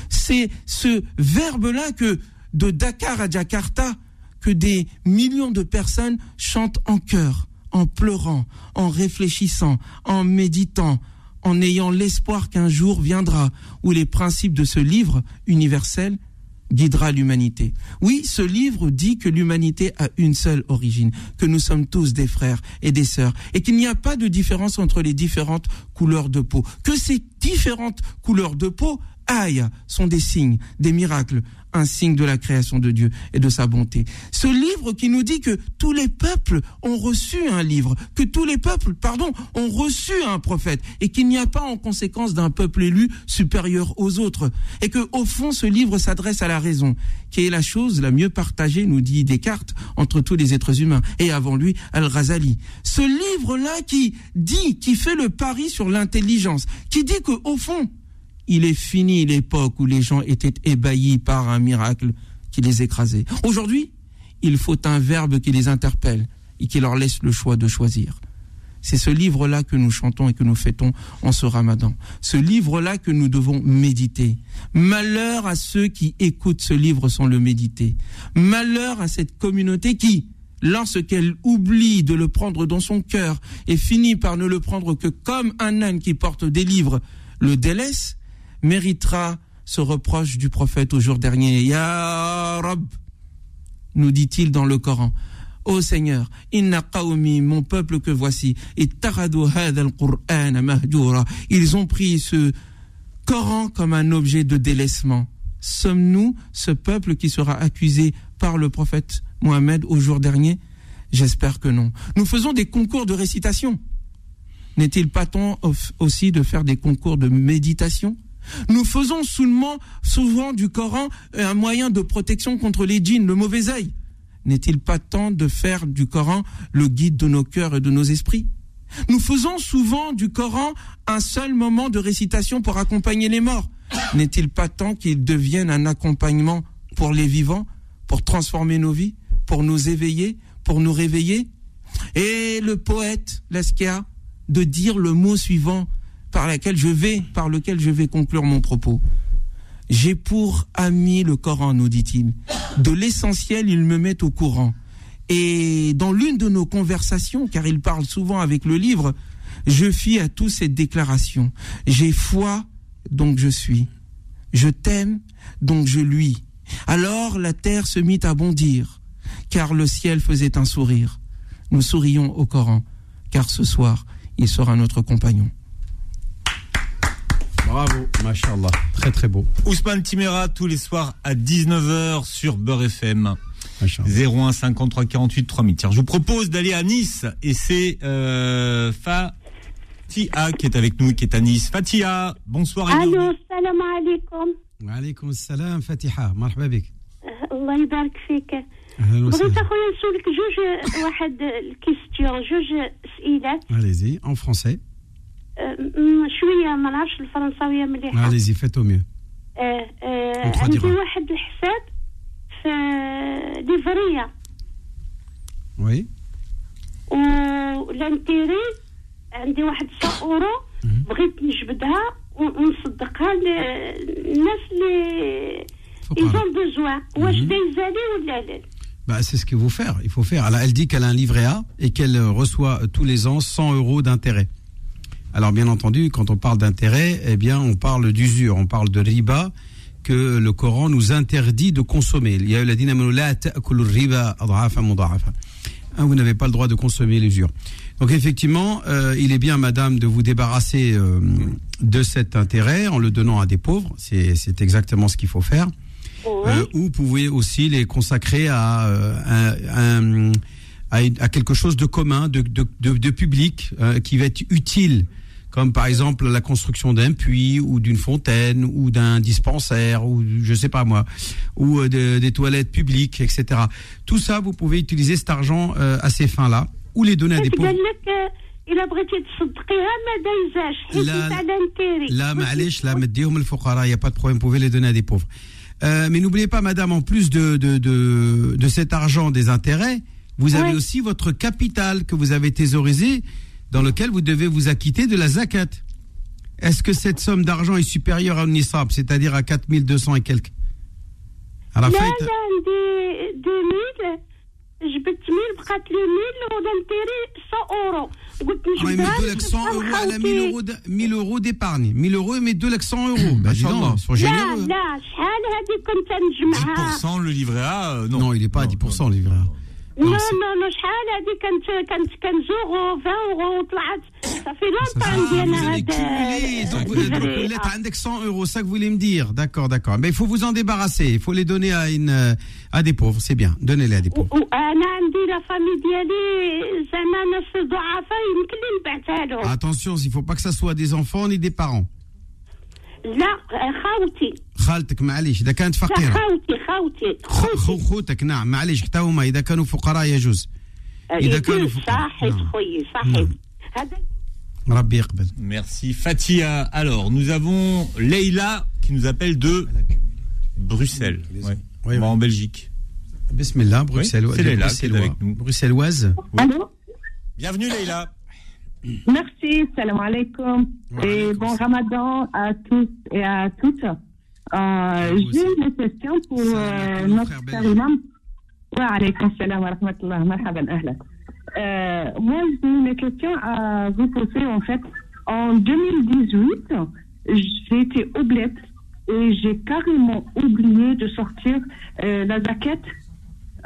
C'est ce verbe-là que de Dakar à Jakarta, que des millions de personnes chantent en chœur en pleurant, en réfléchissant, en méditant, en ayant l'espoir qu'un jour viendra où les principes de ce livre universel guidera l'humanité. Oui, ce livre dit que l'humanité a une seule origine, que nous sommes tous des frères et des sœurs, et qu'il n'y a pas de différence entre les différentes couleurs de peau, que ces différentes couleurs de peau aillent sont des signes, des miracles, un signe de la création de Dieu et de sa bonté. Ce livre qui nous dit que tous les peuples ont reçu un livre, que tous les peuples, pardon, ont reçu un prophète et qu'il n'y a pas en conséquence d'un peuple élu supérieur aux autres et que au fond ce livre s'adresse à la raison, qui est la chose la mieux partagée, nous dit Descartes, entre tous les êtres humains et avant lui Al-Ghazali. Ce livre-là qui dit, qui fait le pari sur l'intelligence, qui dit que au fond il est fini l'époque où les gens étaient ébahis par un miracle qui les écrasait. Aujourd'hui, il faut un verbe qui les interpelle et qui leur laisse le choix de choisir. C'est ce livre-là que nous chantons et que nous fêtons en ce ramadan. Ce livre-là que nous devons méditer. Malheur à ceux qui écoutent ce livre sans le méditer. Malheur à cette communauté qui, lorsqu'elle oublie de le prendre dans son cœur et finit par ne le prendre que comme un âne qui porte des livres, le délaisse, méritera ce reproche du prophète au jour dernier. Ya Rab, nous dit-il dans le Coran. Ô Seigneur, inna qawmi, mon peuple que voici. Ils ont pris ce Coran comme un objet de délaissement. Sommes-nous ce peuple qui sera accusé par le prophète Mohammed au jour dernier? J'espère que non. Nous faisons des concours de récitation. N'est-il pas temps aussi de faire des concours de méditation? Nous faisons souvent, du Coran un moyen de protection contre les djinns, le mauvais œil. N'est-il pas temps de faire du Coran le guide de nos cœurs et de nos esprits? Nous faisons souvent du Coran un seul moment de récitation pour accompagner les morts. N'est-il pas temps qu'il devienne un accompagnement pour les vivants, pour transformer nos vies, pour nous éveiller, pour nous réveiller? Et le poète, Laskia, de dire le mot suivant par je vais, par lequel je vais conclure mon propos. J'ai pour ami le Coran, nous dit-il. De l'essentiel, il me met au courant. Et dans l'une de nos conversations, car il parle souvent avec le livre, je fis à tous cette déclaration. J'ai foi, donc je suis. Je t'aime, donc je lui. Alors la terre se mit à bondir, car le ciel faisait un sourire. Nous sourions au Coran, car ce soir, il sera notre compagnon. Bravo, mashallah. Très très beau. Ousmane Timera tous les soirs à 19h sur Beurre FM. Mashallah. 01 53 48 3000. Tiens, je vous propose d'aller à Nice et c'est euh, Fatia qui est avec nous, qui est à Nice. Fatia, bonsoir. et الو bienvenue. السلام عليكم وعليكم السلام فاتحة مرحبا بك الله يبارك فيك أهلا بغيت وسهلا اخويا نسولك جوج واحد الكيستيون جوج اسئله Allez-y, en français. أه، م- شويه ما نعرفش الفرنساويه مليحه Allez-y, faites au mieux. أه، أه، On traduira. عندي واحد الحساب في ليفريه Oui. والانتيري عندي واحد 100 اورو بغيت نجبدها و- ونصدقها للناس اللي فقراء. ايزون بوزوان واش دايزه لي ولا لا Bah, c'est ce qu'il faut faire. Il faut faire. Alors, elle dit qu'elle a un livret A et qu'elle euh, reçoit euh, tous les ans 100 euros d'intérêt. Alors, bien entendu, quand on parle d'intérêt, eh bien, on parle d'usure, on parle de riba que le Coran nous interdit de consommer. Il y a eu la dynamo la ta'kulu riba. Hein, Vous n'avez pas le droit de consommer l'usure. Donc effectivement, euh, il est bien, madame, de vous débarrasser euh, de cet intérêt en le donnant à des pauvres. C'est exactement ce qu'il faut faire. Euh, ou vous pouvez aussi les consacrer à, euh, à, quelque chose de commun, de, de, de- de public, qui va être utile, comme par exemple la construction d'un puits ou d'une fontaine ou d'un dispensaire ou je sais pas moi, ou euh, de- des toilettes publiques, etc. Tout ça, vous pouvez utiliser cet argent euh, à ces fins-là ou les donner à des pauvres. قال لك آه، الا بغيتي تصدقيها ما دايزاش حيت لا- انت على نتيري Là, معلش, là, مديهم الفقراء, il n'y a pas de problème, vous pouvez les donner à des pauvres. Euh, mais n'oubliez pas, madame, en plus de, de, de, de cet argent des intérêts, vous avez Ouais. aussi votre capital que vous avez thésaurisé, dans lequel vous devez vous acquitter de la zakat. Est-ce que cette somme d'argent est supérieure à nisab, c'est-à-dire à 4200 et quelques À la لا fin, لا عندي 2000 جبت 1000 بقات لي 1000 ولا نتيري 100 اورو قلت Ah, mais نجبدها mettre 200 euros, elle a 1000 خاوتي. euros, d- 1000 euros d'épargne. 1000 euros et met 200 euros. Bah, dis donc, Machallah. ils sont لا généreux. لا شحال هذه كنت نجمعها 10% le livret A, euh, non. Non, il n'est pas à 10% le livret. A. نو Non, c'est- نو نو شحال هذه كانت كانت كنزوغو 20 اورو وطلعت صافي Ah, لونطون vous ديالنا avez cumulé, donc vous êtes donc vous êtes à index 100 euros, ça que vous voulez me dire. D'accord, d'accord. Mais il faut vous en débarrasser. Il faut les donner à une, euh, à des pauvres. C'est bien. Donnez-les à des pauvres. وانا عندي لا فامي ديالي زعما ناس ضعفاء يمكن لي نبعتها لهم Attention, il faut pas que ça soit des enfants ni des parents. لا خاوتي خالتك معليش إذا كانت لا فقيرة. خاوتي خاوتي خ- خو خوتك نعم معليش حتى هما إذا كانوا فقراء يجوز. إذا كانوا يجوز فقراء. صحيت نعم. خويي صحيت هذا ربي يقبل. Merci Fatia. Alors, nous avons Leïla qui nous appelle de Bruxelles. Ouais. Oui, On va oui. en Belgique. Bismillah, Bruxelles. c'est Leïla qui est Bruxellois. avec nous. Bruxelloise. Allô Bienvenue Leïla. Merci, salam alaikum. Et bon ramadan à tous et à toutes. Euh, J'ai une question pour euh, notre frère imam. Wa alaikum salam wa rahmatullah, marhaban. Euh, moi, j'ai une question à vous poser en fait. En 2018, j'ai été oblette et j'ai carrément oublié de sortir euh, la zakat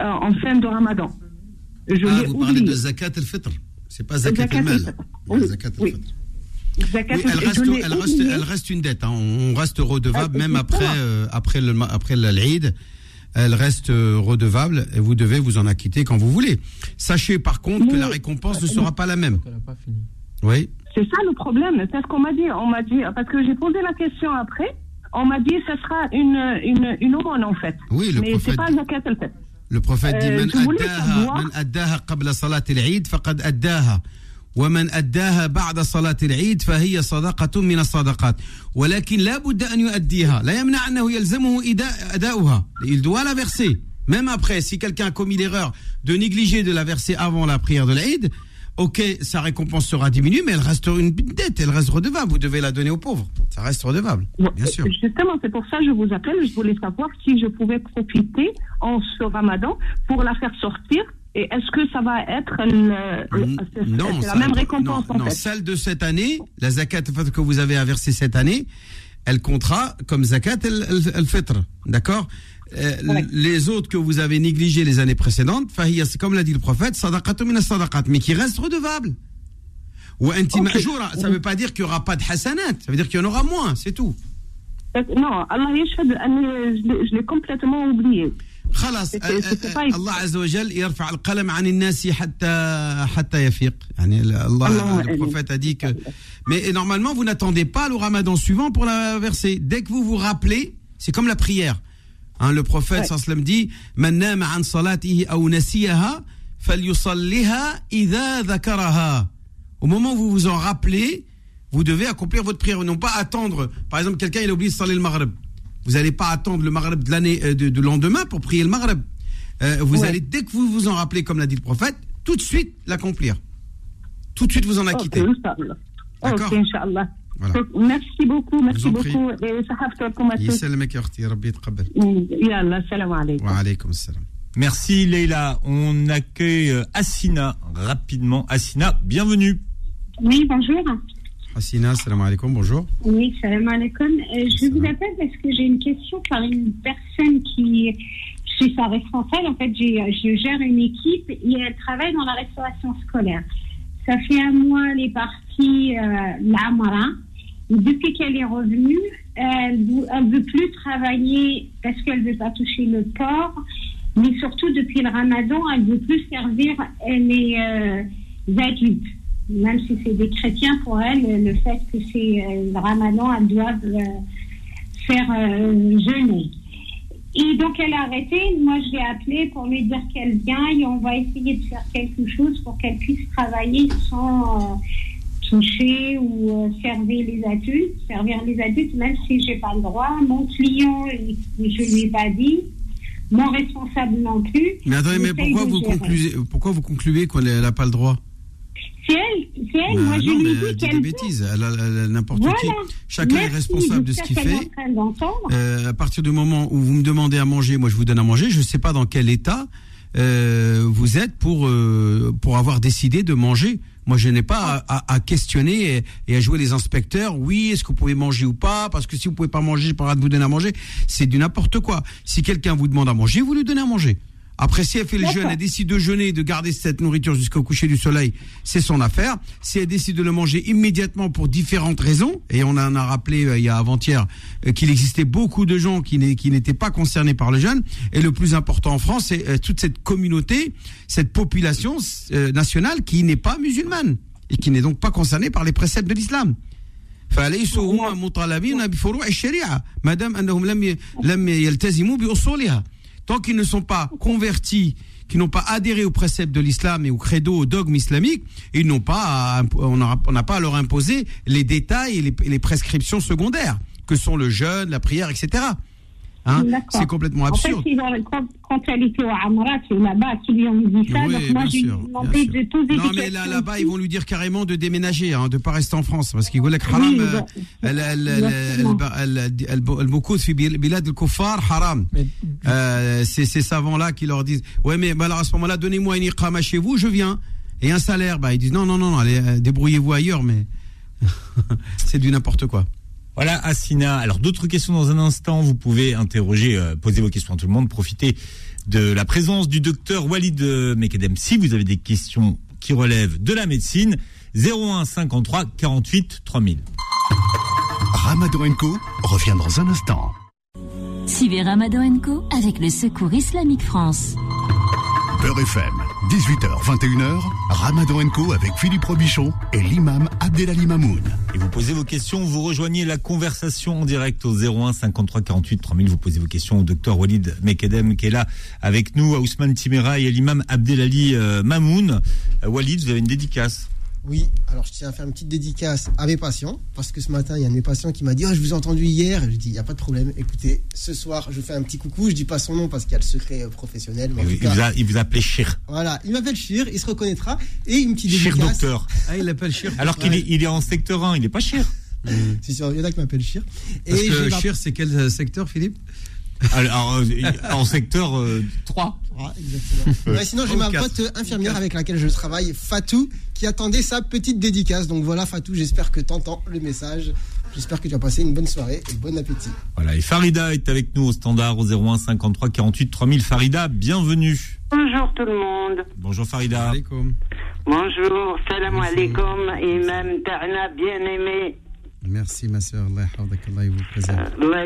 euh, en fin de ramadan. Je Ah, vous parlez de zakat al-fitr. C'est pas zakat al-mal. al-fitr. Oui, Zakat oui. al-fitr. Zakat, Oui, elle reste, l'ai elle reste, oublié. elle reste une dette. hein. On reste redevable Ah, même après, euh, après le, après l'Eid. elle reste euh, redevable et vous devez vous en acquitter quand vous voulez. Sachez par contre que la récompense ne sera pas la même. Oui. C'est ça le problème. C'est ce qu'on m'a dit. On m'a dit parce que j'ai posé la question après. On m'a dit que ce sera une une une aumône en fait. Oui, le Mais prophète- c'est pas zakat al fitr. Le prophète dit Euh, من أداها من أداها قبل صلاة العيد فقد أداها ومن أداها بعد صلاة العيد فهي صدقة من الصدقات ولكن لا بد أن يؤديها لا يمنع أنه يلزمه إداء- أداؤها il doit la verser même après si quelqu'un a commis l'erreur de négliger de la verser avant la prière de l'Aïd ok sa récompense sera diminuée mais elle reste une dette elle reste redevable. Vous devez la donner aux pauvres. Ça reste redevable bien sûr. Justement, c'est pour ça que je vous appelle. Je voulais savoir si je pouvais profiter en ce Ramadan pour la faire sortir. Et est-ce que ça va être Non, la même récompense non, en non, fait? celle de cette année, la zakat que vous avez à verser cette année, elle comptera comme zakat el, el- el fitr, d'accord? Euh, Les autres que vous avez négligés les années précédentes, fahiya, c'est comme l'a dit le prophète, sadaqatu min sadaqat, mais qui restent redevables. Ou anti ma'joura, ça ne veut pas dire qu'il n'y aura pas de hasanat, ça veut dire qu'il y en aura moins, c'est tout. Non, Allah yashhad, أني- je l'ai- je l'ai complètement oublié. خلاص C'était- آه، c'était آه، pas آه، الله عز وجل يرفع القلم عن الناس حتى حتى يفيق يعني ال- الله اللهم le آمين. prophète a dit que mais et normalement vous n'attendez pas le ramadan suivant pour la verser dès que vous vous rappelez c'est comme la prière Hein, le prophète ouais. dit Au moment où vous vous en rappelez, vous devez accomplir votre prière, non pas attendre. Par exemple, quelqu'un il oublie de saler le maghrib. Vous n'allez pas attendre le maghrib de l'année euh, de, de, lendemain pour prier le maghrib. Euh, vous ouais. allez dès que vous vous en rappelez, comme l'a dit le prophète, tout de suite l'accomplir. Tout de suite vous en acquittez. Okay, D'accord. Okay, Merci beaucoup, merci beaucoup. Merci Leïla. On accueille euh, Assina rapidement. Assina, bienvenue. Oui, bonjour. Assina, salam alaikum, bonjour. Oui, salam alaikum. Euh, je vous appelle parce que j'ai une question par une personne qui, je suis sa responsable. En fait, je gère une équipe et elle travaille dans la restauration scolaire. Ça fait un mois, elle est partie euh, l'Amara. Depuis qu'elle est revenue, elle ne veut plus travailler parce qu'elle ne veut pas toucher le porc. Mais surtout, depuis le ramadan, elle ne veut plus servir les euh, adultes. Même si c'est des chrétiens, pour elle, le fait que c'est euh, le ramadan, elles doivent euh, faire jeûner. Et donc, elle a arrêté. Moi, je l'ai appelée pour lui dire qu'elle vient et on va essayer de faire quelque chose pour qu'elle puisse travailler sans toucher ou euh, servir les adultes. Servir les adultes, même si j'ai pas le droit. Mon client, je lui ai pas dit. Mon responsable non plus. mais attendez mais pourquoi vous concluez pourquoi vous concluez qu'elle n'a pas le droit? C'est elle, c'est elle. Bah Moi, je non, lui elle dit dit qu'elle des bêtises elle n'importe Voilà. qui chacun est Merci responsable de ce qu'il est fait. Euh, à partir du moment où vous me demandez à manger, moi je vous donne à manger. Je ne sais pas dans quel état euh, vous êtes pour euh, pour avoir décidé de manger. Moi, je n'ai pas à, questionner et, à jouer les inspecteurs. Oui, est-ce que vous pouvez manger ou pas? Parce que si vous pouvez pas manger, j'ai pas de vous donner à manger. C'est du n'importe quoi. Si quelqu'un vous demande à manger, vous lui donnez à manger. Après, si elle fait le D'accord. jeûne, elle décide de jeûner, de garder cette nourriture jusqu'au coucher du soleil, c'est son affaire. Si elle décide de le manger immédiatement pour différentes raisons, et on en a rappelé euh, il y a avant-hier euh, qu'il existait beaucoup de gens qui n'est- qui n'étaient pas concernés par le jeûne, et le plus important en France, c'est euh, toute cette communauté, cette population euh, nationale qui n'est pas musulmane, et qui n'est donc pas concernée par les préceptes de l'islam. فليسوا هم مطالبين بفروع الشريعة ما دام أنهم لم ي- لم يلتزموا بأصولها tant qu'ils ne sont pas convertis qui n'ont pas adhéré aux préceptes de l'islam et au credo, au dogme islamique, ils n'ont pas, à on n'a pas à leur imposer les détails et les prescriptions secondaires que sont le jeûne, la prière, etc. Hein, c'est complètement absurde. En fait, quand, elle était au Amrat, là-bas, qui lui ont dit ça, donc moi, j'ai demandé de poser Non, mais Là-bas, ils vont lui dire carrément de déménager, hein, de ne pas rester en France, parce qu'il haram, euh, elle, elle, bilad al-kuffar, haram. Euh, c'est ces savants-là qui leur disent, ouais, mais alors, à ce moment-là, donnez-moi une iqama chez vous, je viens. Et un salaire, bah, ils disent, non, non, non, allez, euh, débrouillez-vous ailleurs, mais c'est du n'importe quoi. Voilà, Assina. Alors, d'autres questions dans un instant. Vous pouvez interroger, euh, poser vos questions à tout le monde. Profitez de la présence du docteur Walid euh, Mekedem. Si vous avez des questions qui relèvent de la médecine, 01 53 48 3000. Ramadan Co revient dans un instant. Suivez Ramadan Co avec le Secours Islamique France. Beurre FM, 18h, 21h, Ramadan Co avec Philippe Robichon et l'imam Abdelali Mamoun. Et vous posez vos questions, vous rejoignez la conversation en direct au 01 53 48 3000. Vous posez vos questions au docteur Walid Mekedem qui est là avec nous, à Ousmane Timera et à l'imam Abdelali euh, Mamoun. Euh, Walid, vous avez une dédicace. Oui, alors je tiens à faire une petite dédicace à mes patients, parce que ce matin, il y a un de mes patients qui m'a dit oh, Je vous ai entendu hier. Je dis Il n'y a pas de problème. Écoutez, ce soir, je fais un petit coucou. Je dis pas son nom parce qu'il y a le secret euh, professionnel. mais en Il, tout cas, vous a, il vous a appelé Chir. Voilà, il m'appelle Chir, il se reconnaîtra. Et une petite Chir dédicace. docteur. Ah, il l'appelle Chir. Alors qu'il est, il est en secteur 1, il n'est pas Chir. C'est sûr, il y en a qui m'appellent Chir. Parce Et que Chir, c'est quel euh, secteur, Philippe? Alors, euh, en secteur euh, 3. Ah, exactement. Ouais, sinon, j'ai ma quatre. pote infirmière avec laquelle je travaille, Fatou, qui attendait sa petite dédicace. Donc voilà, Fatou, j'espère que tu entends le message. J'espère que tu as passé une bonne soirée et bon appétit. Voilà, et Farida est avec nous au standard au 01 53 48 3000. Farida, bienvenue. Bonjour tout le monde. Bonjour Farida. Alaikum. Bonjour, salam alaikum, imam Ta'na, bien aimé. Merci, ma soeur. Allah Allah vous préserve. Allah.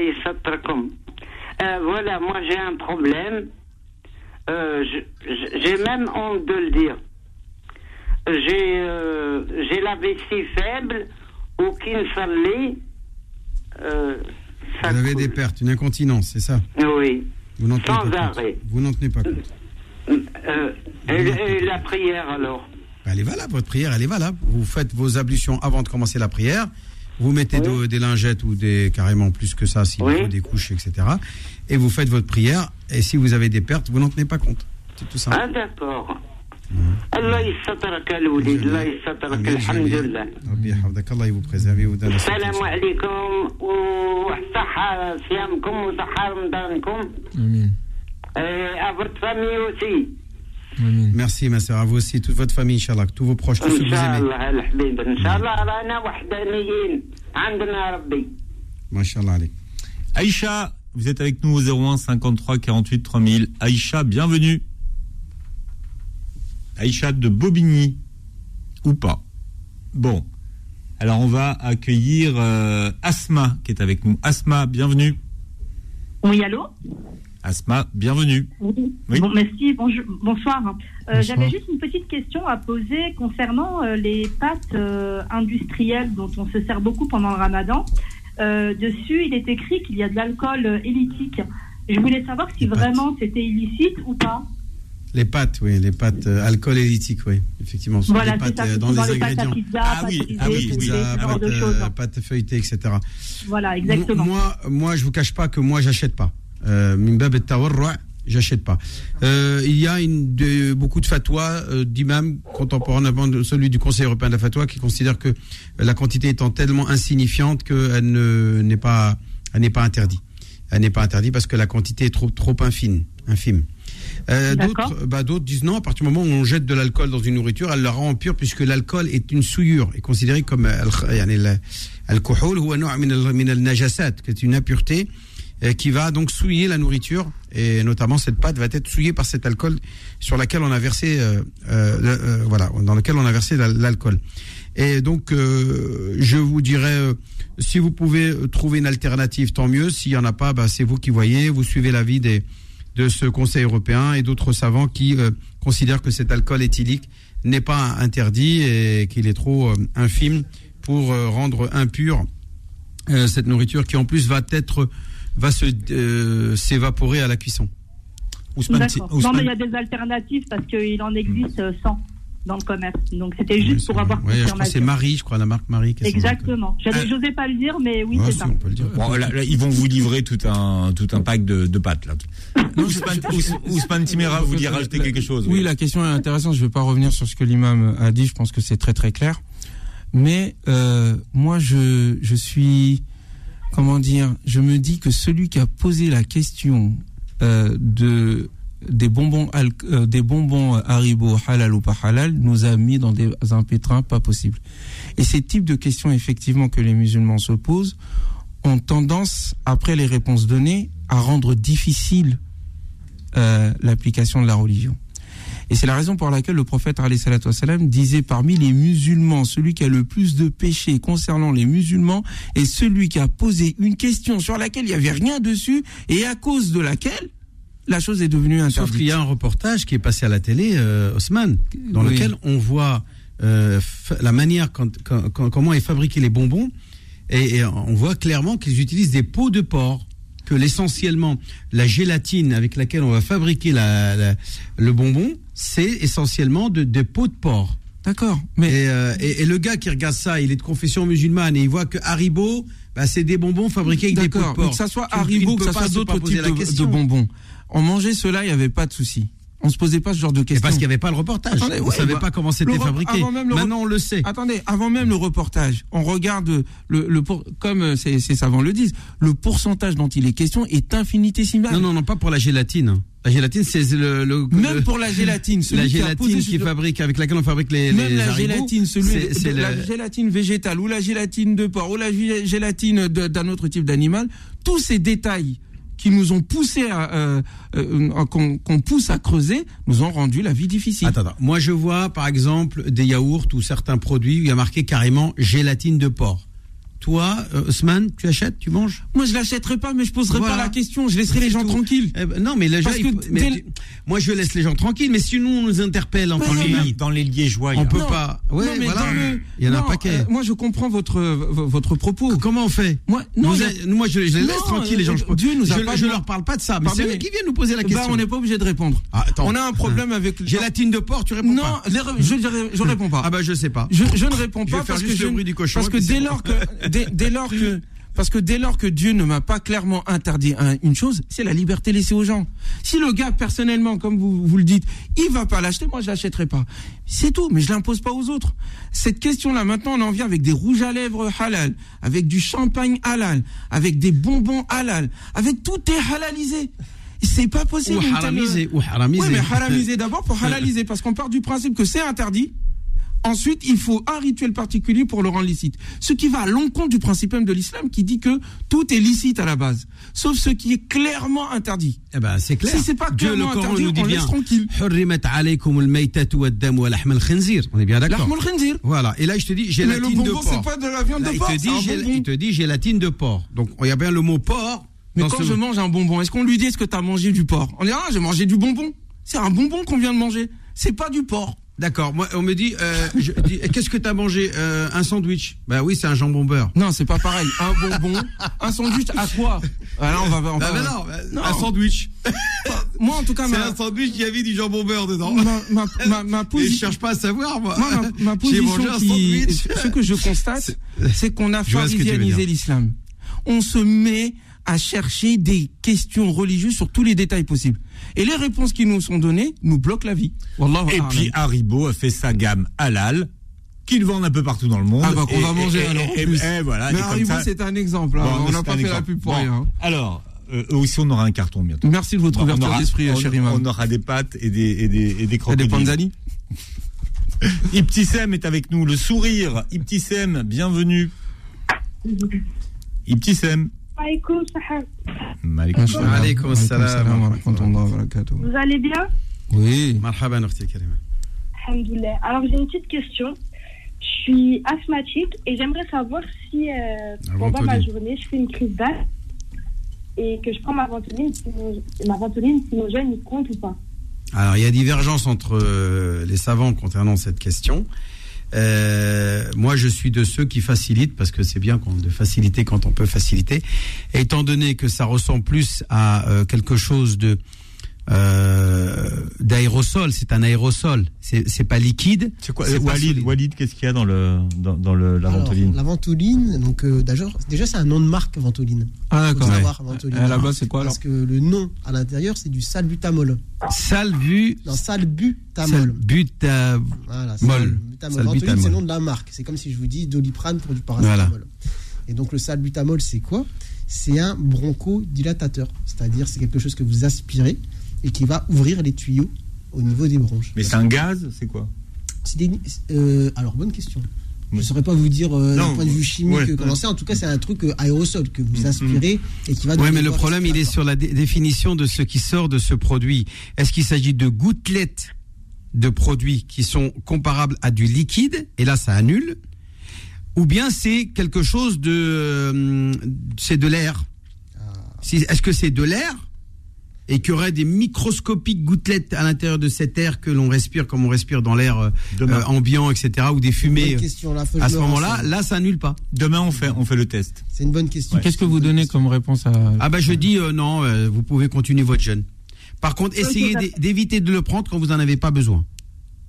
Euh, voilà, moi j'ai un problème. Euh, j'ai même honte de le dire. J'ai euh, j'ai la vessie faible ou qui ne s'allait. Euh, Vous avez coule. des pertes, une incontinence, c'est ça Oui. Vous n'en tenez pas compte. arrêt. Vous n'en tenez pas compte. Et, et la prière alors Elle est valable, votre prière, elle est valable. Vous faites vos ablutions avant de commencer la prière. Vous mettez des lingettes ou des carrément plus que ça, si vous des couches, etc. Et vous faites votre prière. Et si vous avez des pertes, vous n'en tenez pas compte. C'est tout simple. Ah d'accord. Mmh. Allah il vous votre famille aussi. Merci ma soeur, à vous aussi, toute votre famille, Inch'Allah, tous vos proches, tous ceux que vous aimez. Inch'Allah, Aïcha, vous êtes avec nous au 01 53 48 3000. Aïcha, bienvenue. Aïcha de Bobigny, ou pas? Bon, alors on va accueillir euh, Asma qui est avec nous. Asma, bienvenue. Oui, allô? Asma, bienvenue. Oui. Oui. Bon, merci, bonjour, bonsoir. Euh, Bonsoir. J'avais juste une petite question à poser concernant euh, les pâtes euh, industrielles dont on se sert beaucoup pendant le ramadan. Dessus, il est écrit qu'il y a de l'alcool élytique. Je voulais savoir si Les pâtes. vraiment c'était illicite ou pas. Les pâtes, oui, les pâtes alcool élytique, oui, effectivement. Ce sont Voilà, pâtes ça, dans dans les les pâtes à ingrédients. pizza, Ah pâtes oui, ah oui. Pizza, genre pâtes, choses. euh, pâtes feuilletées, etc. Voilà, exactement. Moi, moi, je vous cache pas que moi, j'achète pas. Euh, Mimbab et j'achète pas. Euh, il y a beaucoup de fatwas euh, d'imams contemporains, avant celui du Conseil européen de la fatwa, qui considère que la quantité étant tellement insignifiante qu'elle n'est pas, interdite. Elle n'est pas interdite parce que la quantité est trop, infime. Bah, d'autres, disent non, à partir du moment où on jette de l'alcool dans une nourriture, elle la rend pure puisque l'alcool est une souillure, est considéré comme al-kuhul ou un min qui est une impureté qui va donc souiller la nourriture. Et notamment cette pâte va être souillée par cet alcool sur laquelle on a versé euh, euh, euh, voilà dans lequel on a versé la- l'alcool. Et donc euh, je vous dirais euh, si vous pouvez euh, trouver une alternative tant mieux. S'il y en a pas bah, c'est vous qui voyez. Vous suivez l'avis des de ce Conseil européen et d'autres savants qui euh, considèrent que cet alcool éthylique n'est pas interdit et qu'il est trop euh, infime pour euh, rendre impure euh, cette nourriture qui en plus va être va se euh, s'évaporer à la cuisson. Ousmane, D'accord. Non, mais il y Ousmane, a des alternatives parce qu'il en existe euh, 100 dans le commerce. Donc c'était Oui, juste pour vrai. avoir Ouais, je crois que c'est. Marie, je crois la marque Marie. Exactement. J'avais- Ah. J'osais pas le dire, mais oui, c'est si, ça. on peut le dire. bon, là, là, ils vont vous livrer tout un, tout un pack de, de pâtes. Là. Ousmane, Ous- Ousmane Timera, vous vouliez rajouter quelque chose Oui, la question est intéressante. Je ne vais pas revenir sur ce que l'imam a dit. Je pense que c'est très très clair. Mais euh, moi, je, je suis, comment dire, je me dis que celui qui a posé la question euh, de des bonbons euh, des bonbons Haribo halal ou pas halal nous a mis dans des, un pétrin pas possible. Et ces types de questions effectivement que les musulmans se posent ont tendance, après les réponses données, à rendre difficile euh, l'application de la religion. Et c'est la raison pour laquelle le prophète wassalam, disait parmi les musulmans, celui qui a le plus de péchés concernant les musulmans est celui qui a posé une question sur laquelle il n'y avait rien dessus et à cause de laquelle la chose est devenue Sauf interdite. qu'il y a un reportage qui est passé à la télé, euh, Haussmann, dans Oui. lequel on voit euh, la manière, quand, quand- quand- comment est fabriqué les bonbons, et, et on voit clairement qu'ils utilisent des pots de porc, que l'essentiellement la gélatine avec laquelle on va fabriquer la- la- le bonbon, c'est essentiellement de, des pots de porc. D'accord. Mais et, euh, et- et le gars qui regarde ça, il est de confession musulmane et il voit que Haribo, bah, c'est des bonbons fabriqués avec des pots de porc. mais que ça soit Haribo, que ça soit d'autres types de, de bonbons. On mangeait cela, il n'y avait pas de souci. On se posait pas ce genre de questions. parce qu'il n'y avait pas le reportage. On savait pas comment c'était fabriqué. Maintenant, on le sait. Attendez, avant même le reportage, on regarde le, le pour- comme euh, ces, ces savants le disent, le pourcentage dont il est question est infinitésimal. Non, non, non, pas pour la gélatine. La gélatine, c'est le, le- Même le- pour la gélatine, celui la gélatine qui fabrique avec laquelle on fabrique les, Même les la haribots, gélatine, celui c'est- la gélatine végétale ou la gélatine de porc ou la gé- gélatine d'un autre type d'animal, tous ces détails qui nous ont poussé à euh, euh, qu'on pousse à creuser, nous ont rendu la vie difficile. Attends, attends. Moi, je vois, par exemple, des yaourts ou certains produits où il y a marqué carrément gélatine de porc. Toi, euh, Osman, tu achètes, tu manges Moi, je l'achèterai pas, mais je poserai Voilà. pas la question. Je laisserai les gens tranquilles. Eh ben, non, mais les gens, Parce que il faut- mais dès- tu- moi, je laisse les gens tranquilles, mais sinon, on nous interpelle en non, qu'humains. mais- Dans les liégeois, On a- peut Non, pas. Ouais, non, mais voilà. dans le- Il y en a un non, paquet. euh, moi, je comprends votre votre propos. Comment on fait Moi, non, moi, je, je les laisse Non, tranquilles, les gens. Je, euh, Dieu nous a je, pas je leur parle pas de ça, mais c'est eux qui viennent nous poser la Bah, question. on n'est pas obligé de répondre. Ah. On a un problème avec. Gélatine de porc, tu réponds Non, pas les re- je, je, je réponds pas. Ah bah, je sais pas. Je, ne réponds pas parce que dès lors que dès, dès lors que parce que dès lors que Dieu ne m'a pas clairement interdit un- une chose, c'est la liberté laissée aux gens. Si le gars personnellement, comme vous, vous le dites, il va pas l'acheter, moi je l'achèterai pas. C'est tout, mais je l'impose pas aux autres. Cette question-là, maintenant, on en vient avec des rouges à lèvres halal, avec du champagne halal, avec des bonbons halal, avec tout est halalisé. C'est pas possible. Ou haramisé, ou haramisé. Oui, mais haramisé d'abord pour halaliser, parce qu'on part du principe que c'est interdit. Ensuite, il faut un rituel particulier pour le rendre licite. Ce qui va à l'encontre du principe même de l'islam qui dit que tout est licite à la base, sauf ce qui est clairement interdit. Eh ben, c'est clair. Si c'est pas Dieu, clairement le interdit, on laisse tranquille. On est bien d'accord. Voilà. Et là, je te dis gélatine le bonbon, de pas de la viande de porc. Il te, dit, gél... il te dit gélatine de porc. Donc, il y a bien le mot porc. Mais quand je mange un bonbon, est-ce qu'on lui dit est-ce que tu as mangé du porc? On dit ah, j'ai mangé du bonbon. C'est un bonbon qu'on vient de manger. C'est pas du porc. D'accord. Moi, on me dit, euh, dis, qu'est-ce que t'as mangé Euh, Un sandwich? Bah oui, c'est un jambon beurre. Non, c'est pas pareil. Un bonbon, un sandwich à quoi? Ah là, on va, on Bah, va- bah non, bah, Non. un sandwich. Moi, en tout cas, C'est ma, un sandwich qui avait du jambon beurre dedans. ma, ma, ma, ma Et je position. cherche pas à savoir, moi. Moi, ma, position qui, sandwich. ce que je constate, c'est qu'on a dire. l'islam. On se met à chercher des questions religieuses sur tous les détails possibles. Et les réponses qui nous sont données nous bloquent la vie. Wallahu Et puis Haribo a fait sa gamme halal qu'ils vendent un peu partout dans le monde. Ah bah qu'on va manger et- alors, et- plus. et voilà. Mais Haribo, c'est un exemple. hein. On n'a pas fait la exemple. pub pour Bon, rien. hein. Alors, euh, eux aussi, on aura un carton bientôt. Merci de votre Bon, on ouverture d'esprit, on- cher imam. On aura des pâtes et des, et des, et des Et des crocodiles. panzani Ibtissem est avec nous, le sourire. Ibtissem, bienvenue. Ibtissem. Alaykoum salam. Alaykoum salam wa barakatuh. Vous allez bien? Oui. Marhaban, Ukhti Karima. Alhamdoulilah. Alors j'ai une petite question. Je suis asthmatique et j'aimerais savoir si euh, pendant ma journée je fais une crise d'asthme et que je prends ma ventoline, sinon- ma ventoline sinogène, il compte ou pas? Alors, il y a divergence entre euh, les savants concernant cette question. Euh, moi, je suis de ceux qui facilitent, parce que c'est bien de faciliter quand on peut faciliter. Étant donné que ça ressemble plus à euh, quelque chose de euh, d'aérosol, c'est un aérosol, c'est c'est pas liquide. C'est quoi, Walid. Walid, qu'est-ce qu'il y a dans le, dans, dans le, la Alors, ventoline La ventoline, donc euh, déjà, c'est un nom de marque ventoline. Ah d'accord. là-bas, c'est quoi Parce que le nom à l'intérieur, c'est du salbutamol. Salvu, Non, salbutamol. salbutamol. Voilà, Mol. salbutamol. Salbutamol. Ventoline, c'est le nom de la marque. C'est comme si je vous dis doliprane pour du paracétamol. Et donc le salbutamol, c'est quoi? C'est un bronchodilatateur. C'est-à-dire, c'est quelque chose que vous aspirez et qui va ouvrir les tuyaux au niveau des bronches. Mais c'est un gaz, c'est quoi? C'est des- euh, alors, bonne question. Je ne saurais pas vous dire euh, d'un point de vue chimique ouais, euh, comment ouais. c'est. En tout cas, c'est un truc euh, aérosol que vous aspirez et qui va. Oui, mais le problème, il est sur la dé- définition de ce qui sort de ce produit. Est-ce qu'il s'agit de gouttelettes de produits qui sont comparables à du liquide, et là ça annule, ou bien c'est quelque chose de, euh, c'est de l'air? Si- Est-ce que c'est de l'air et qu'il y aurait des microscopiques gouttelettes à l'intérieur de cet air que l'on respire comme on respire dans l'air euh, euh, ambiant, etc., ou des fumées. question, là, à ce me moment-là, là, ça annule pas. Demain, on fait, on fait le test. C'est une bonne question. Qu'est-ce que vous donnez comme réponse à Ah bah je dis euh, non, euh, vous pouvez continuer votre jeûne. Par contre, essayez d'éviter de le prendre quand vous en avez pas besoin.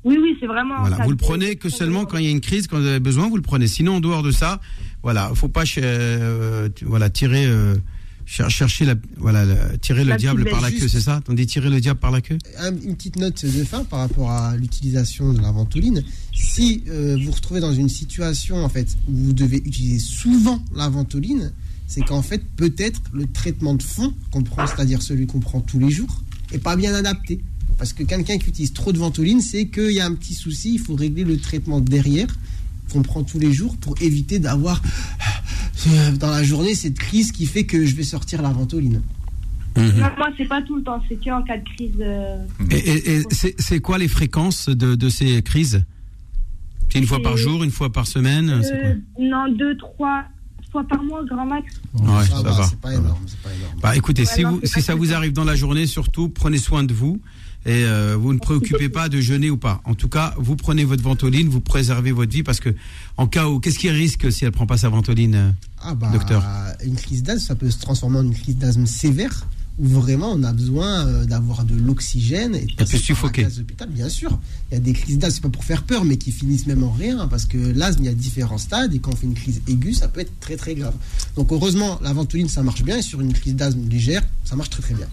Oui, oui, c'est vraiment. Voilà, vous le prenez que seulement quand il y a une crise, quand vous avez besoin, vous le prenez. Sinon, en dehors de ça, voilà, faut pas euh, voilà tirer euh, cher- chercher la voilà la- tirer le diable par la queue, c'est ça? On dit tirer le diable par la queue? Un- une petite note de fin par rapport à l'utilisation de la ventoline. Si euh, vous vous retrouvez dans une situation en fait où vous devez utiliser souvent la ventoline, c'est qu'en fait peut-être le traitement de fond qu'on prend, c'est-à-dire celui qu'on prend tous les jours, est pas bien adapté. Parce que quelqu'un qui utilise trop de ventoline, c'est qu'il y a un petit souci, il faut régler le traitement derrière qu'on prend tous les jours pour éviter d'avoir euh, dans la journée cette crise qui fait que je vais sortir la ventoline. Mhm. Non, moi, c'est pas tout le temps, c'est qu'en cas de crise. euh, Et, et- et c'est c'est quoi les fréquences de, de ces crises? C'est une fois par jour, une fois par semaine c'est quoi? Euh, non, deux, trois fois par mois, grand max. Ouais, Ça ça va, va. c'est pas énorme, c'est pas énorme. Bah écoutez, Ouais, si, non, vous, c'est si pas ça vous arrive dans la journée, surtout, prenez soin de vous et euh, vous ne préoccupez pas de jeûner ou pas. En tout cas, vous prenez votre ventoline, vous préservez votre vie parce que en cas où, qu'est-ce qui risque si elle prend pas sa ventoline, euh, Ah bah, docteur? une crise d'asthme, ça peut se transformer en une crise d'asthme sévère où vraiment on a besoin euh, d'avoir de l'oxygène et de passer suffoquer. d'hôpital. Bien sûr, il y a des crises d'asthme, c'est pas pour faire peur, mais qui finissent même en rien parce que l'asthme, il y a différents stades et quand on fait une crise aiguë, ça peut être très très grave. Donc heureusement, la ventoline, ça marche bien et sur une crise d'asthme légère, ça marche très très bien.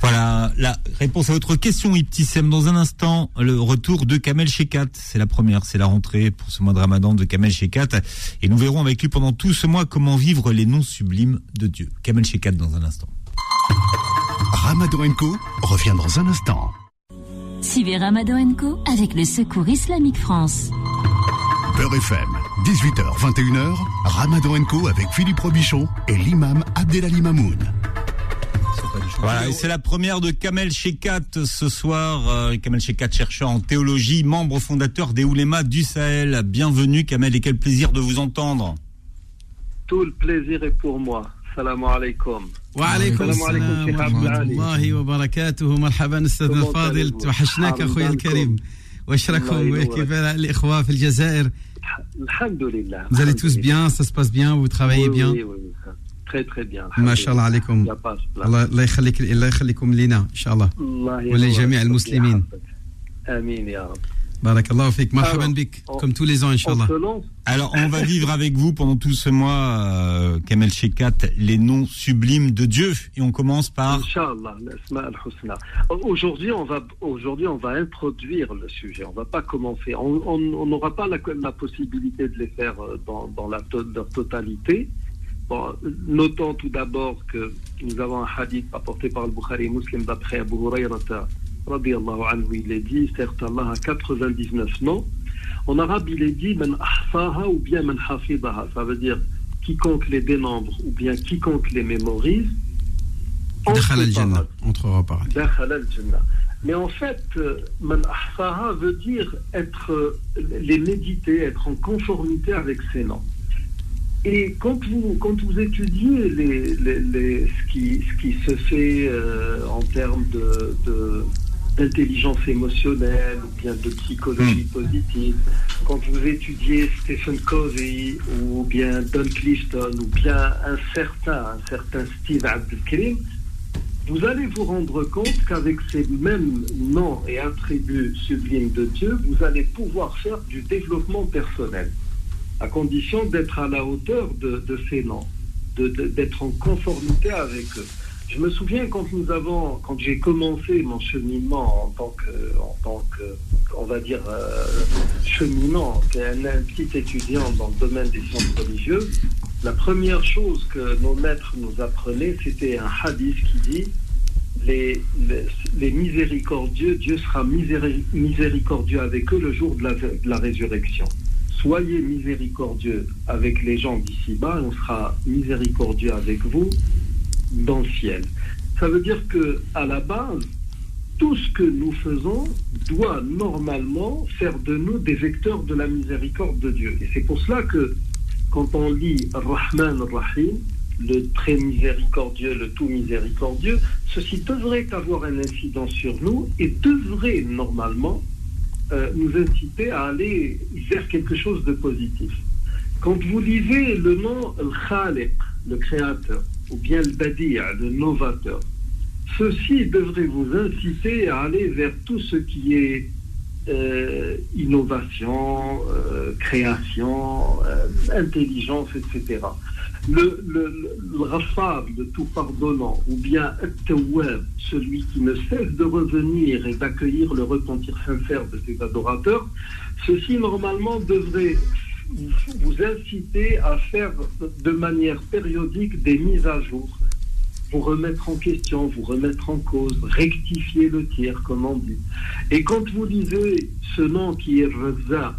Voilà la réponse à votre question, Iptissem. Dans un instant, le retour de Kamel Shekat. C'est la première, c'est la rentrée pour ce mois de Ramadan de Kamel Shekat. Et nous verrons avec lui pendant tout ce mois comment vivre les noms sublimes de Dieu. Kamel Shekat dans un instant. Ramadan Co revient dans un instant. Suivez Ramadan Co avec le Secours Islamique France. Beurre FM, 18h, 21h, Ramadan Co avec Philippe Robichon et l'imam Abdelali Mamoun. Voilà, et c'est la première de Kamel Shekat ce soir. Euh, Kamel Shekat, chercheur en théologie, membre fondateur des Oulémas du Sahel. Bienvenue Kamel et quel plaisir de vous entendre. Tout le plaisir est pour moi. Salam alaikum. وعليكم السلام عليكم السلام شيخ عبد ورحمة العالي الله وبركاته مرحبا استاذنا Comment الفاضل allez-vous توحشناك اخويا حالكم. الكريم واش راكم الله ينورك. كيف الاخوه في الجزائر Alhamdulillah. Vous allez tous bien, ça se passe bien, vous travaillez Oui, bien Oui, oui, oui. Très, très bien. ما شاء الله عليكم Il y a pas de الله الله يخليك الله يخليكم لنا ان شاء الله الله ينورك. ولجميع المسلمين Amin, ya Rab. بارك الله فيك مرحبا Alors, بك on- comme tous les ans ان شاء On الله se lance Alors, on va vivre avec vous pendant tout ce mois, euh, Kamel Shekat, les noms sublimes de Dieu. Et on commence par... Inch'Allah, l'Asma al-Husna. Aujourd'hui, on va, aujourd'hui, on va introduire le sujet. On va pas commencer. On on- on n'aura pas la, la possibilité de les faire euh, dans, dans la to- leur totalité. Bon, notons tout d'abord que nous avons un hadith apporté par le Bukhari Muslim d'après Abu Hurayrata, anhu, il est dit, certes Allah a 99 noms. En arabe, il est dit, man ou bien man. Ça veut dire, quiconque les dénombre ou bien quiconque les mémorise, entrera par Mais en fait, euh, man veut dire être, euh, les méditer, être en conformité avec ces noms. Et quand vous, quand vous étudiez les, les- les- ce, qui, ce qui se fait euh, en termes de, de- d'intelligence émotionnelle ou bien de psychologie positive, quand vous étudiez Stephen Covey ou bien Don Clifton ou bien un certain, un certain Steve Abdelkrim, vous allez vous rendre compte qu'avec ces mêmes noms et attributs sublimes de Dieu, vous allez pouvoir faire du développement personnel, à condition d'être à la hauteur de, ces noms, d'être en conformité avec eux. Je me souviens quand nous avons, quand j'ai commencé mon cheminement en tant que, en tant que, on va dire, euh, cheminant, un, un petit étudiant dans le domaine des sciences religieuses, la première chose que nos maîtres nous apprenaient, c'était un hadith qui dit les, les, miséricordieux, Dieu sera miséri- miséricordieux avec eux le jour de la résurrection. Soyez miséricordieux avec les gens d'ici-bas on sera miséricordieux avec vous dans le ciel. Ça veut dire que à la base, tout ce que nous faisons doit normalement faire de nous des vecteurs de la miséricorde de Dieu. Et c'est pour cela que quand on lit Rahman Rahim, le très miséricordieux, le tout miséricordieux, ceci devrait avoir un incident sur nous et devrait normalement euh, nous inciter à aller vers quelque chose de positif. Quand vous lisez le nom Al-Khaliq, le créateur, ou bien le Badi', le novateur, ceci devrait vous inciter à aller vers tout ce qui est euh, innovation, euh, création, intelligence, etc le, le, le tout pardonnant, ou bien celui qui ne cesse de revenir et d'accueillir le repentir sincère de ses adorateurs, ceci normalement devrait vous inciter à faire de manière périodique des mises à jour, vous remettre en question, vous remettre en cause, rectifier le tir, comme on dit. Et quand vous lisez ce nom qui est Razak,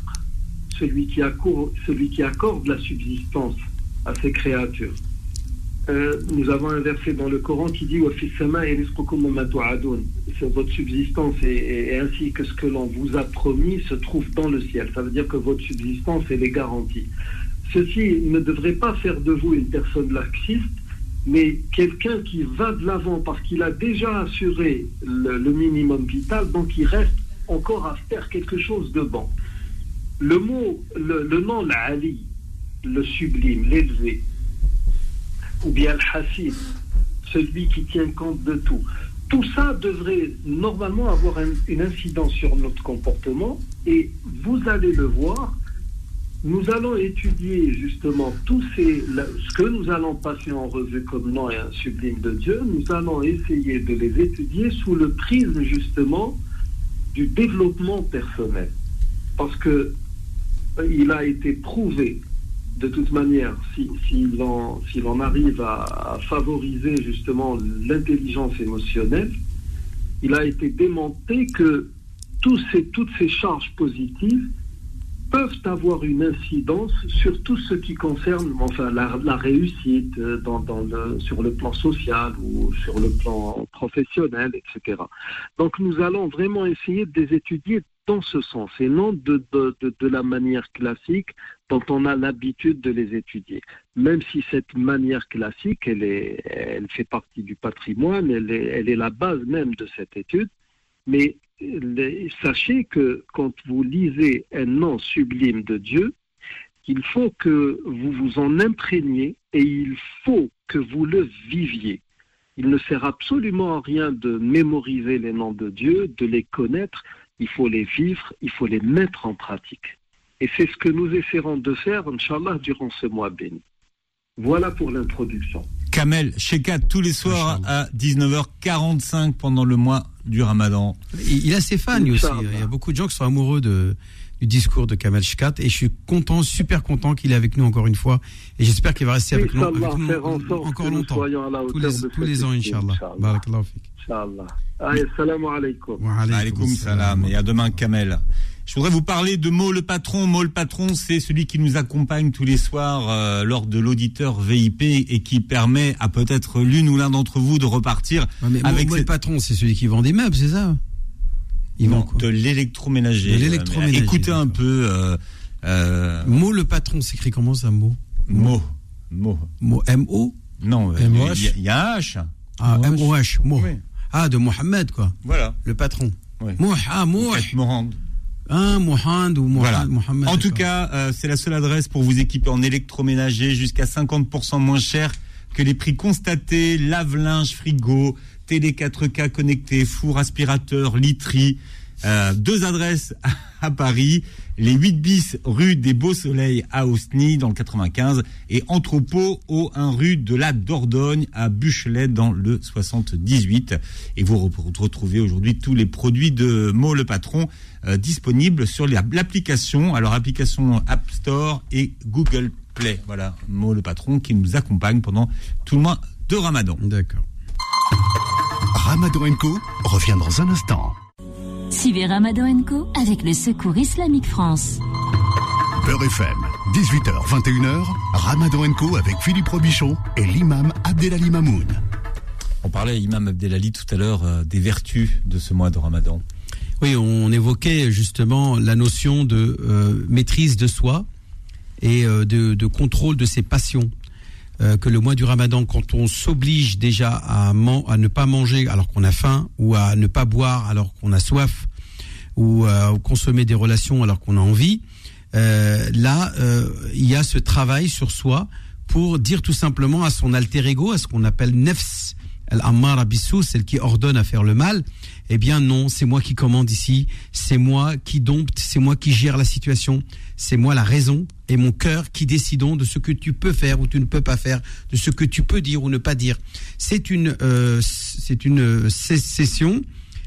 celui qui, accorde, celui qui accorde la subsistance à ces créatures. Euh, nous avons un verset dans le Coran qui dit votre subsistance et, ainsi que ce que l'on vous a promis se trouve dans le ciel. Ça veut dire que votre subsistance elle est garantie. Ceci ne devrait pas faire de vous une personne laxiste, mais quelqu'un qui va de l'avant parce qu'il a déjà assuré le, minimum vital, donc il reste encore à faire quelque chose de bon. Le mot, le, le nom l'Ali, le sublime, l'élevé, ou bien le hassid, celui qui tient compte de tout. Tout ça devrait normalement avoir une incidence sur notre comportement et vous allez le voir. Nous allons étudier justement ces, ce que nous allons passer en revue comme nom et un sublime de Dieu. Nous allons essayer de les étudier sous le prisme justement du développement personnel. Parce que euh, il a été prouvé de toute manière, si, si l'on arrive à, favoriser justement l'intelligence émotionnelle, il a été démonté que tous ces, toutes ces charges positives peuvent avoir une incidence sur tout ce qui concerne enfin, la, réussite euh, sur le plan social ou sur le plan professionnel, etc. Donc nous allons vraiment essayer de les étudier dans ce sens et non de, de, de, la manière classique dont on a l'habitude de les étudier. Même si cette manière classique, elle, est, elle fait partie du patrimoine, elle est, elle est la base même de cette étude, mais sachez que quand vous lisez un nom sublime de Dieu, il faut que vous vous en imprégniez et il faut que vous le viviez. Il ne sert absolument à rien de mémoriser les noms de Dieu, de les connaître, il faut les vivre, il faut les mettre en pratique. Et c'est ce que nous essaierons de faire, Inch'Allah, durant ce mois béni. Voilà pour l'introduction. Kamel, Shekat, tous les soirs à 19h45 pendant le mois du ramadan. Il, a ses fans aussi. Il y a beaucoup de gens qui sont amoureux de, du discours de Kamel Shekat et je suis content, super content qu'il est avec nous encore une fois et j'espère qu'il va rester avec nous, encore longtemps. Tous les, tous les ans, Inch'Allah. Inch'Allah. Salam alaikum. Wa alaikum salam. Et à demain, Kamel. Je voudrais vous parler de Mo le patron. Mo le patron, c'est celui qui nous accompagne tous les soirs euh, lors de l'auditeur VIP et qui permet à peut-être l'une ou l'un d'entre vous de repartir avec. Mo, le patron, c'est celui qui vend des meubles, c'est ça? Ils vend de l'électroménager. De l'électroménager. Écoutez un peu. Euh, euh, Mo le patron, s'écrit comment ça, Mo? Mo. Mo. Mo. M-O Non, il y, a un H. Ah, M-O-H. Mo. Ah, de Mohamed, quoi. Voilà. Le patron. Oui. Mouh, ah, Mouh. Mohand. Ah, Mohand ou Mohamed. Voilà. En tout cas, euh, c'est la seule adresse pour vous équiper en électroménager jusqu'à 50% moins cher que les prix constatés, lave-linge, frigo, télé 4K connecté, four aspirateur, literie. Euh, deux adresses à Paris, les 8 bis rue des Beaux Soleils à Osny dans le 95 et entrepôt au 1 rue de la Dordogne à Buchelet dans le 78. Et vous retrouvez aujourd'hui tous les produits de Mo le Patron euh, disponibles sur l'application, alors application App Store et Google Play. Voilà, Mo le Patron qui nous accompagne pendant tout le mois de Ramadan. D'accord. Ramadan Co revient dans un instant. Suivez Ramadan Co avec le Secours Islamique France. Beurre FM, 18h, 21h, Ramadan Co avec Philippe Robichon et l'imam Abdelali Mamoun. On parlait, Imam Abdelali, tout à l'heure, euh, des vertus de ce mois de Ramadan. Oui, on évoquait justement la notion de euh, maîtrise de soi et euh, de, contrôle de ses passions. Que le mois du Ramadan, quand on s'oblige déjà à, ne pas manger alors qu'on a faim, ou à ne pas boire alors qu'on a soif, ou à consommer des relations alors qu'on a envie, là, il y a ce travail sur soi pour dire tout simplement à son alter ego, à ce qu'on appelle nefs, Al-Ammar celle qui ordonne à faire le mal, eh bien non, c'est moi qui commande ici, c'est moi qui dompte, c'est moi qui gère la situation, c'est moi la raison et mon cœur qui décidons de ce que tu peux faire ou tu ne peux pas faire, de ce que tu peux dire ou ne pas dire. C'est une, euh, c'est une session,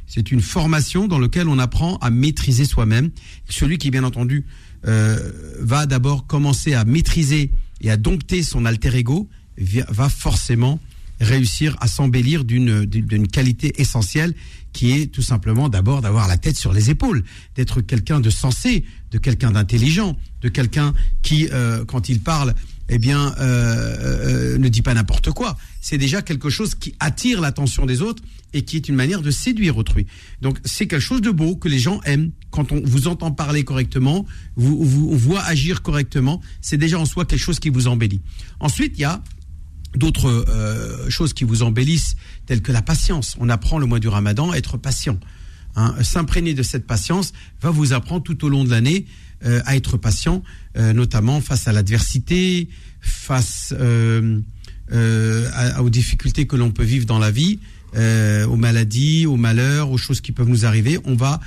c'est une formation dans laquelle on apprend à maîtriser soi-même. Celui qui, bien entendu, euh, va d'abord commencer à maîtriser et à dompter son alter ego, va forcément réussir à s'embellir d'une d'une qualité essentielle qui est tout simplement d'abord d'avoir la tête sur les épaules, d'être quelqu'un de sensé, de quelqu'un d'intelligent, de quelqu'un qui, euh, quand il parle, eh bien, euh, euh, ne dit pas n'importe quoi. C'est déjà quelque chose qui attire l'attention des autres et qui est une manière de séduire autrui. Donc, c'est quelque chose de beau que les gens aiment. Quand on vous entend parler correctement, vous, vous voit agir correctement, c'est déjà en soi quelque chose qui vous embellit. Ensuite, il y a d'autres choses qui vous embellissent, telles que la patience. On apprend le mois du ramadan à être patient. Hein. S'imprégner de cette patience va vous apprendre tout au long de l'année euh, à être patient, euh, notamment face à l'adversité, face aux difficultés que l'on peut vivre dans la vie, aux maladies, aux malheurs, aux choses qui peuvent nous arriver. On va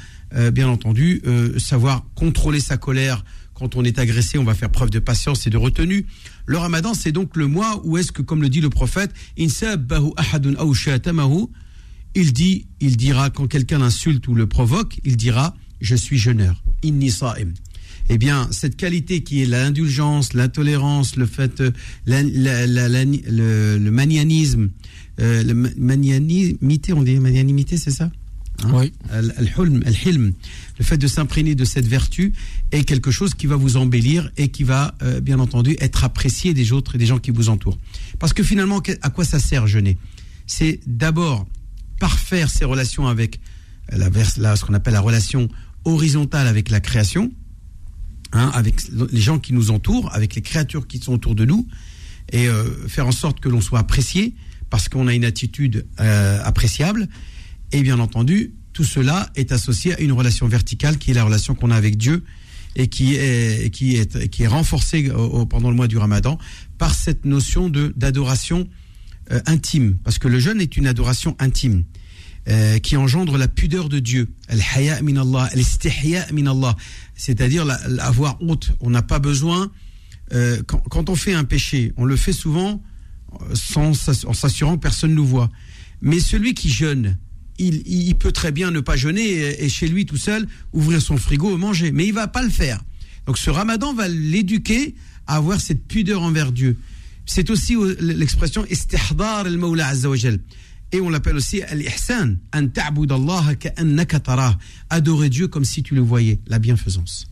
bien entendu savoir contrôler sa colère quand on est agressé, on va faire preuve de patience et de retenue. Le ramadan, c'est donc le mois où est-ce que, comme le dit le prophète, il dit, il dira, quand quelqu'un l'insulte ou le provoque, il dira, je suis jeûneur. Inni Eh bien, cette qualité qui est l'indulgence, l'intolérance, le fait, euh, le, le, manianisme, euh, le manianimité, on dit manianimité, c'est ça Hein? oui. le fait de s'imprégner de cette vertu est quelque chose qui va vous embellir et qui va, euh, bien entendu, être apprécié des autres et des gens qui vous entourent. Parce que finalement, à quoi ça sert jeûner? C'est d'abord parfaire ses relations avec la, la ce qu'on appelle la relation horizontale avec la création, hein, avec les gens qui nous entourent, avec les créatures qui sont autour de nous, et euh, faire en sorte que l'on soit apprécié parce qu'on a une attitude euh, appréciable et bien entendu, tout cela est associé à une relation verticale qui est la relation qu'on a avec Dieu et qui est, qui est, qui est renforcée pendant le mois du ramadan par cette notion de d'adoration euh, intime. Parce que le jeûne est une adoration intime. Euh, qui engendre la pudeur de Dieu, c'est-à-dire l'avoir honte. On n'a pas besoin, euh, quand, on fait un péché, on le fait souvent sans, en s'assurant que personne ne nous voit. Mais celui qui jeûne, il, peut très bien ne pas jeûner et, chez lui tout seul ouvrir son frigo et manger. Mais il va pas le faire. Donc ce ramadan va l'éduquer à avoir cette pudeur envers Dieu. C'est aussi l'expression istihdar al-mawla azza Et on l'appelle aussi al-ihsan, an Allah ka'annaka tarah. Adorer Dieu comme si tu le voyais, la bienfaisance.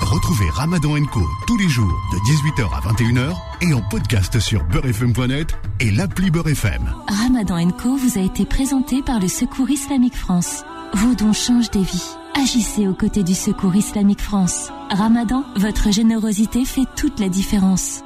Retrouvez Ramadan Co tous les jours de 18h à 21h et en podcast sur beurrefm.net et l'appli Beurre FM. Ramadan Co vous a été présenté par le Secours Islamique France. Vos dons changent des vies. Agissez aux côtés du Secours Islamique France. Ramadan, votre générosité fait toute la différence.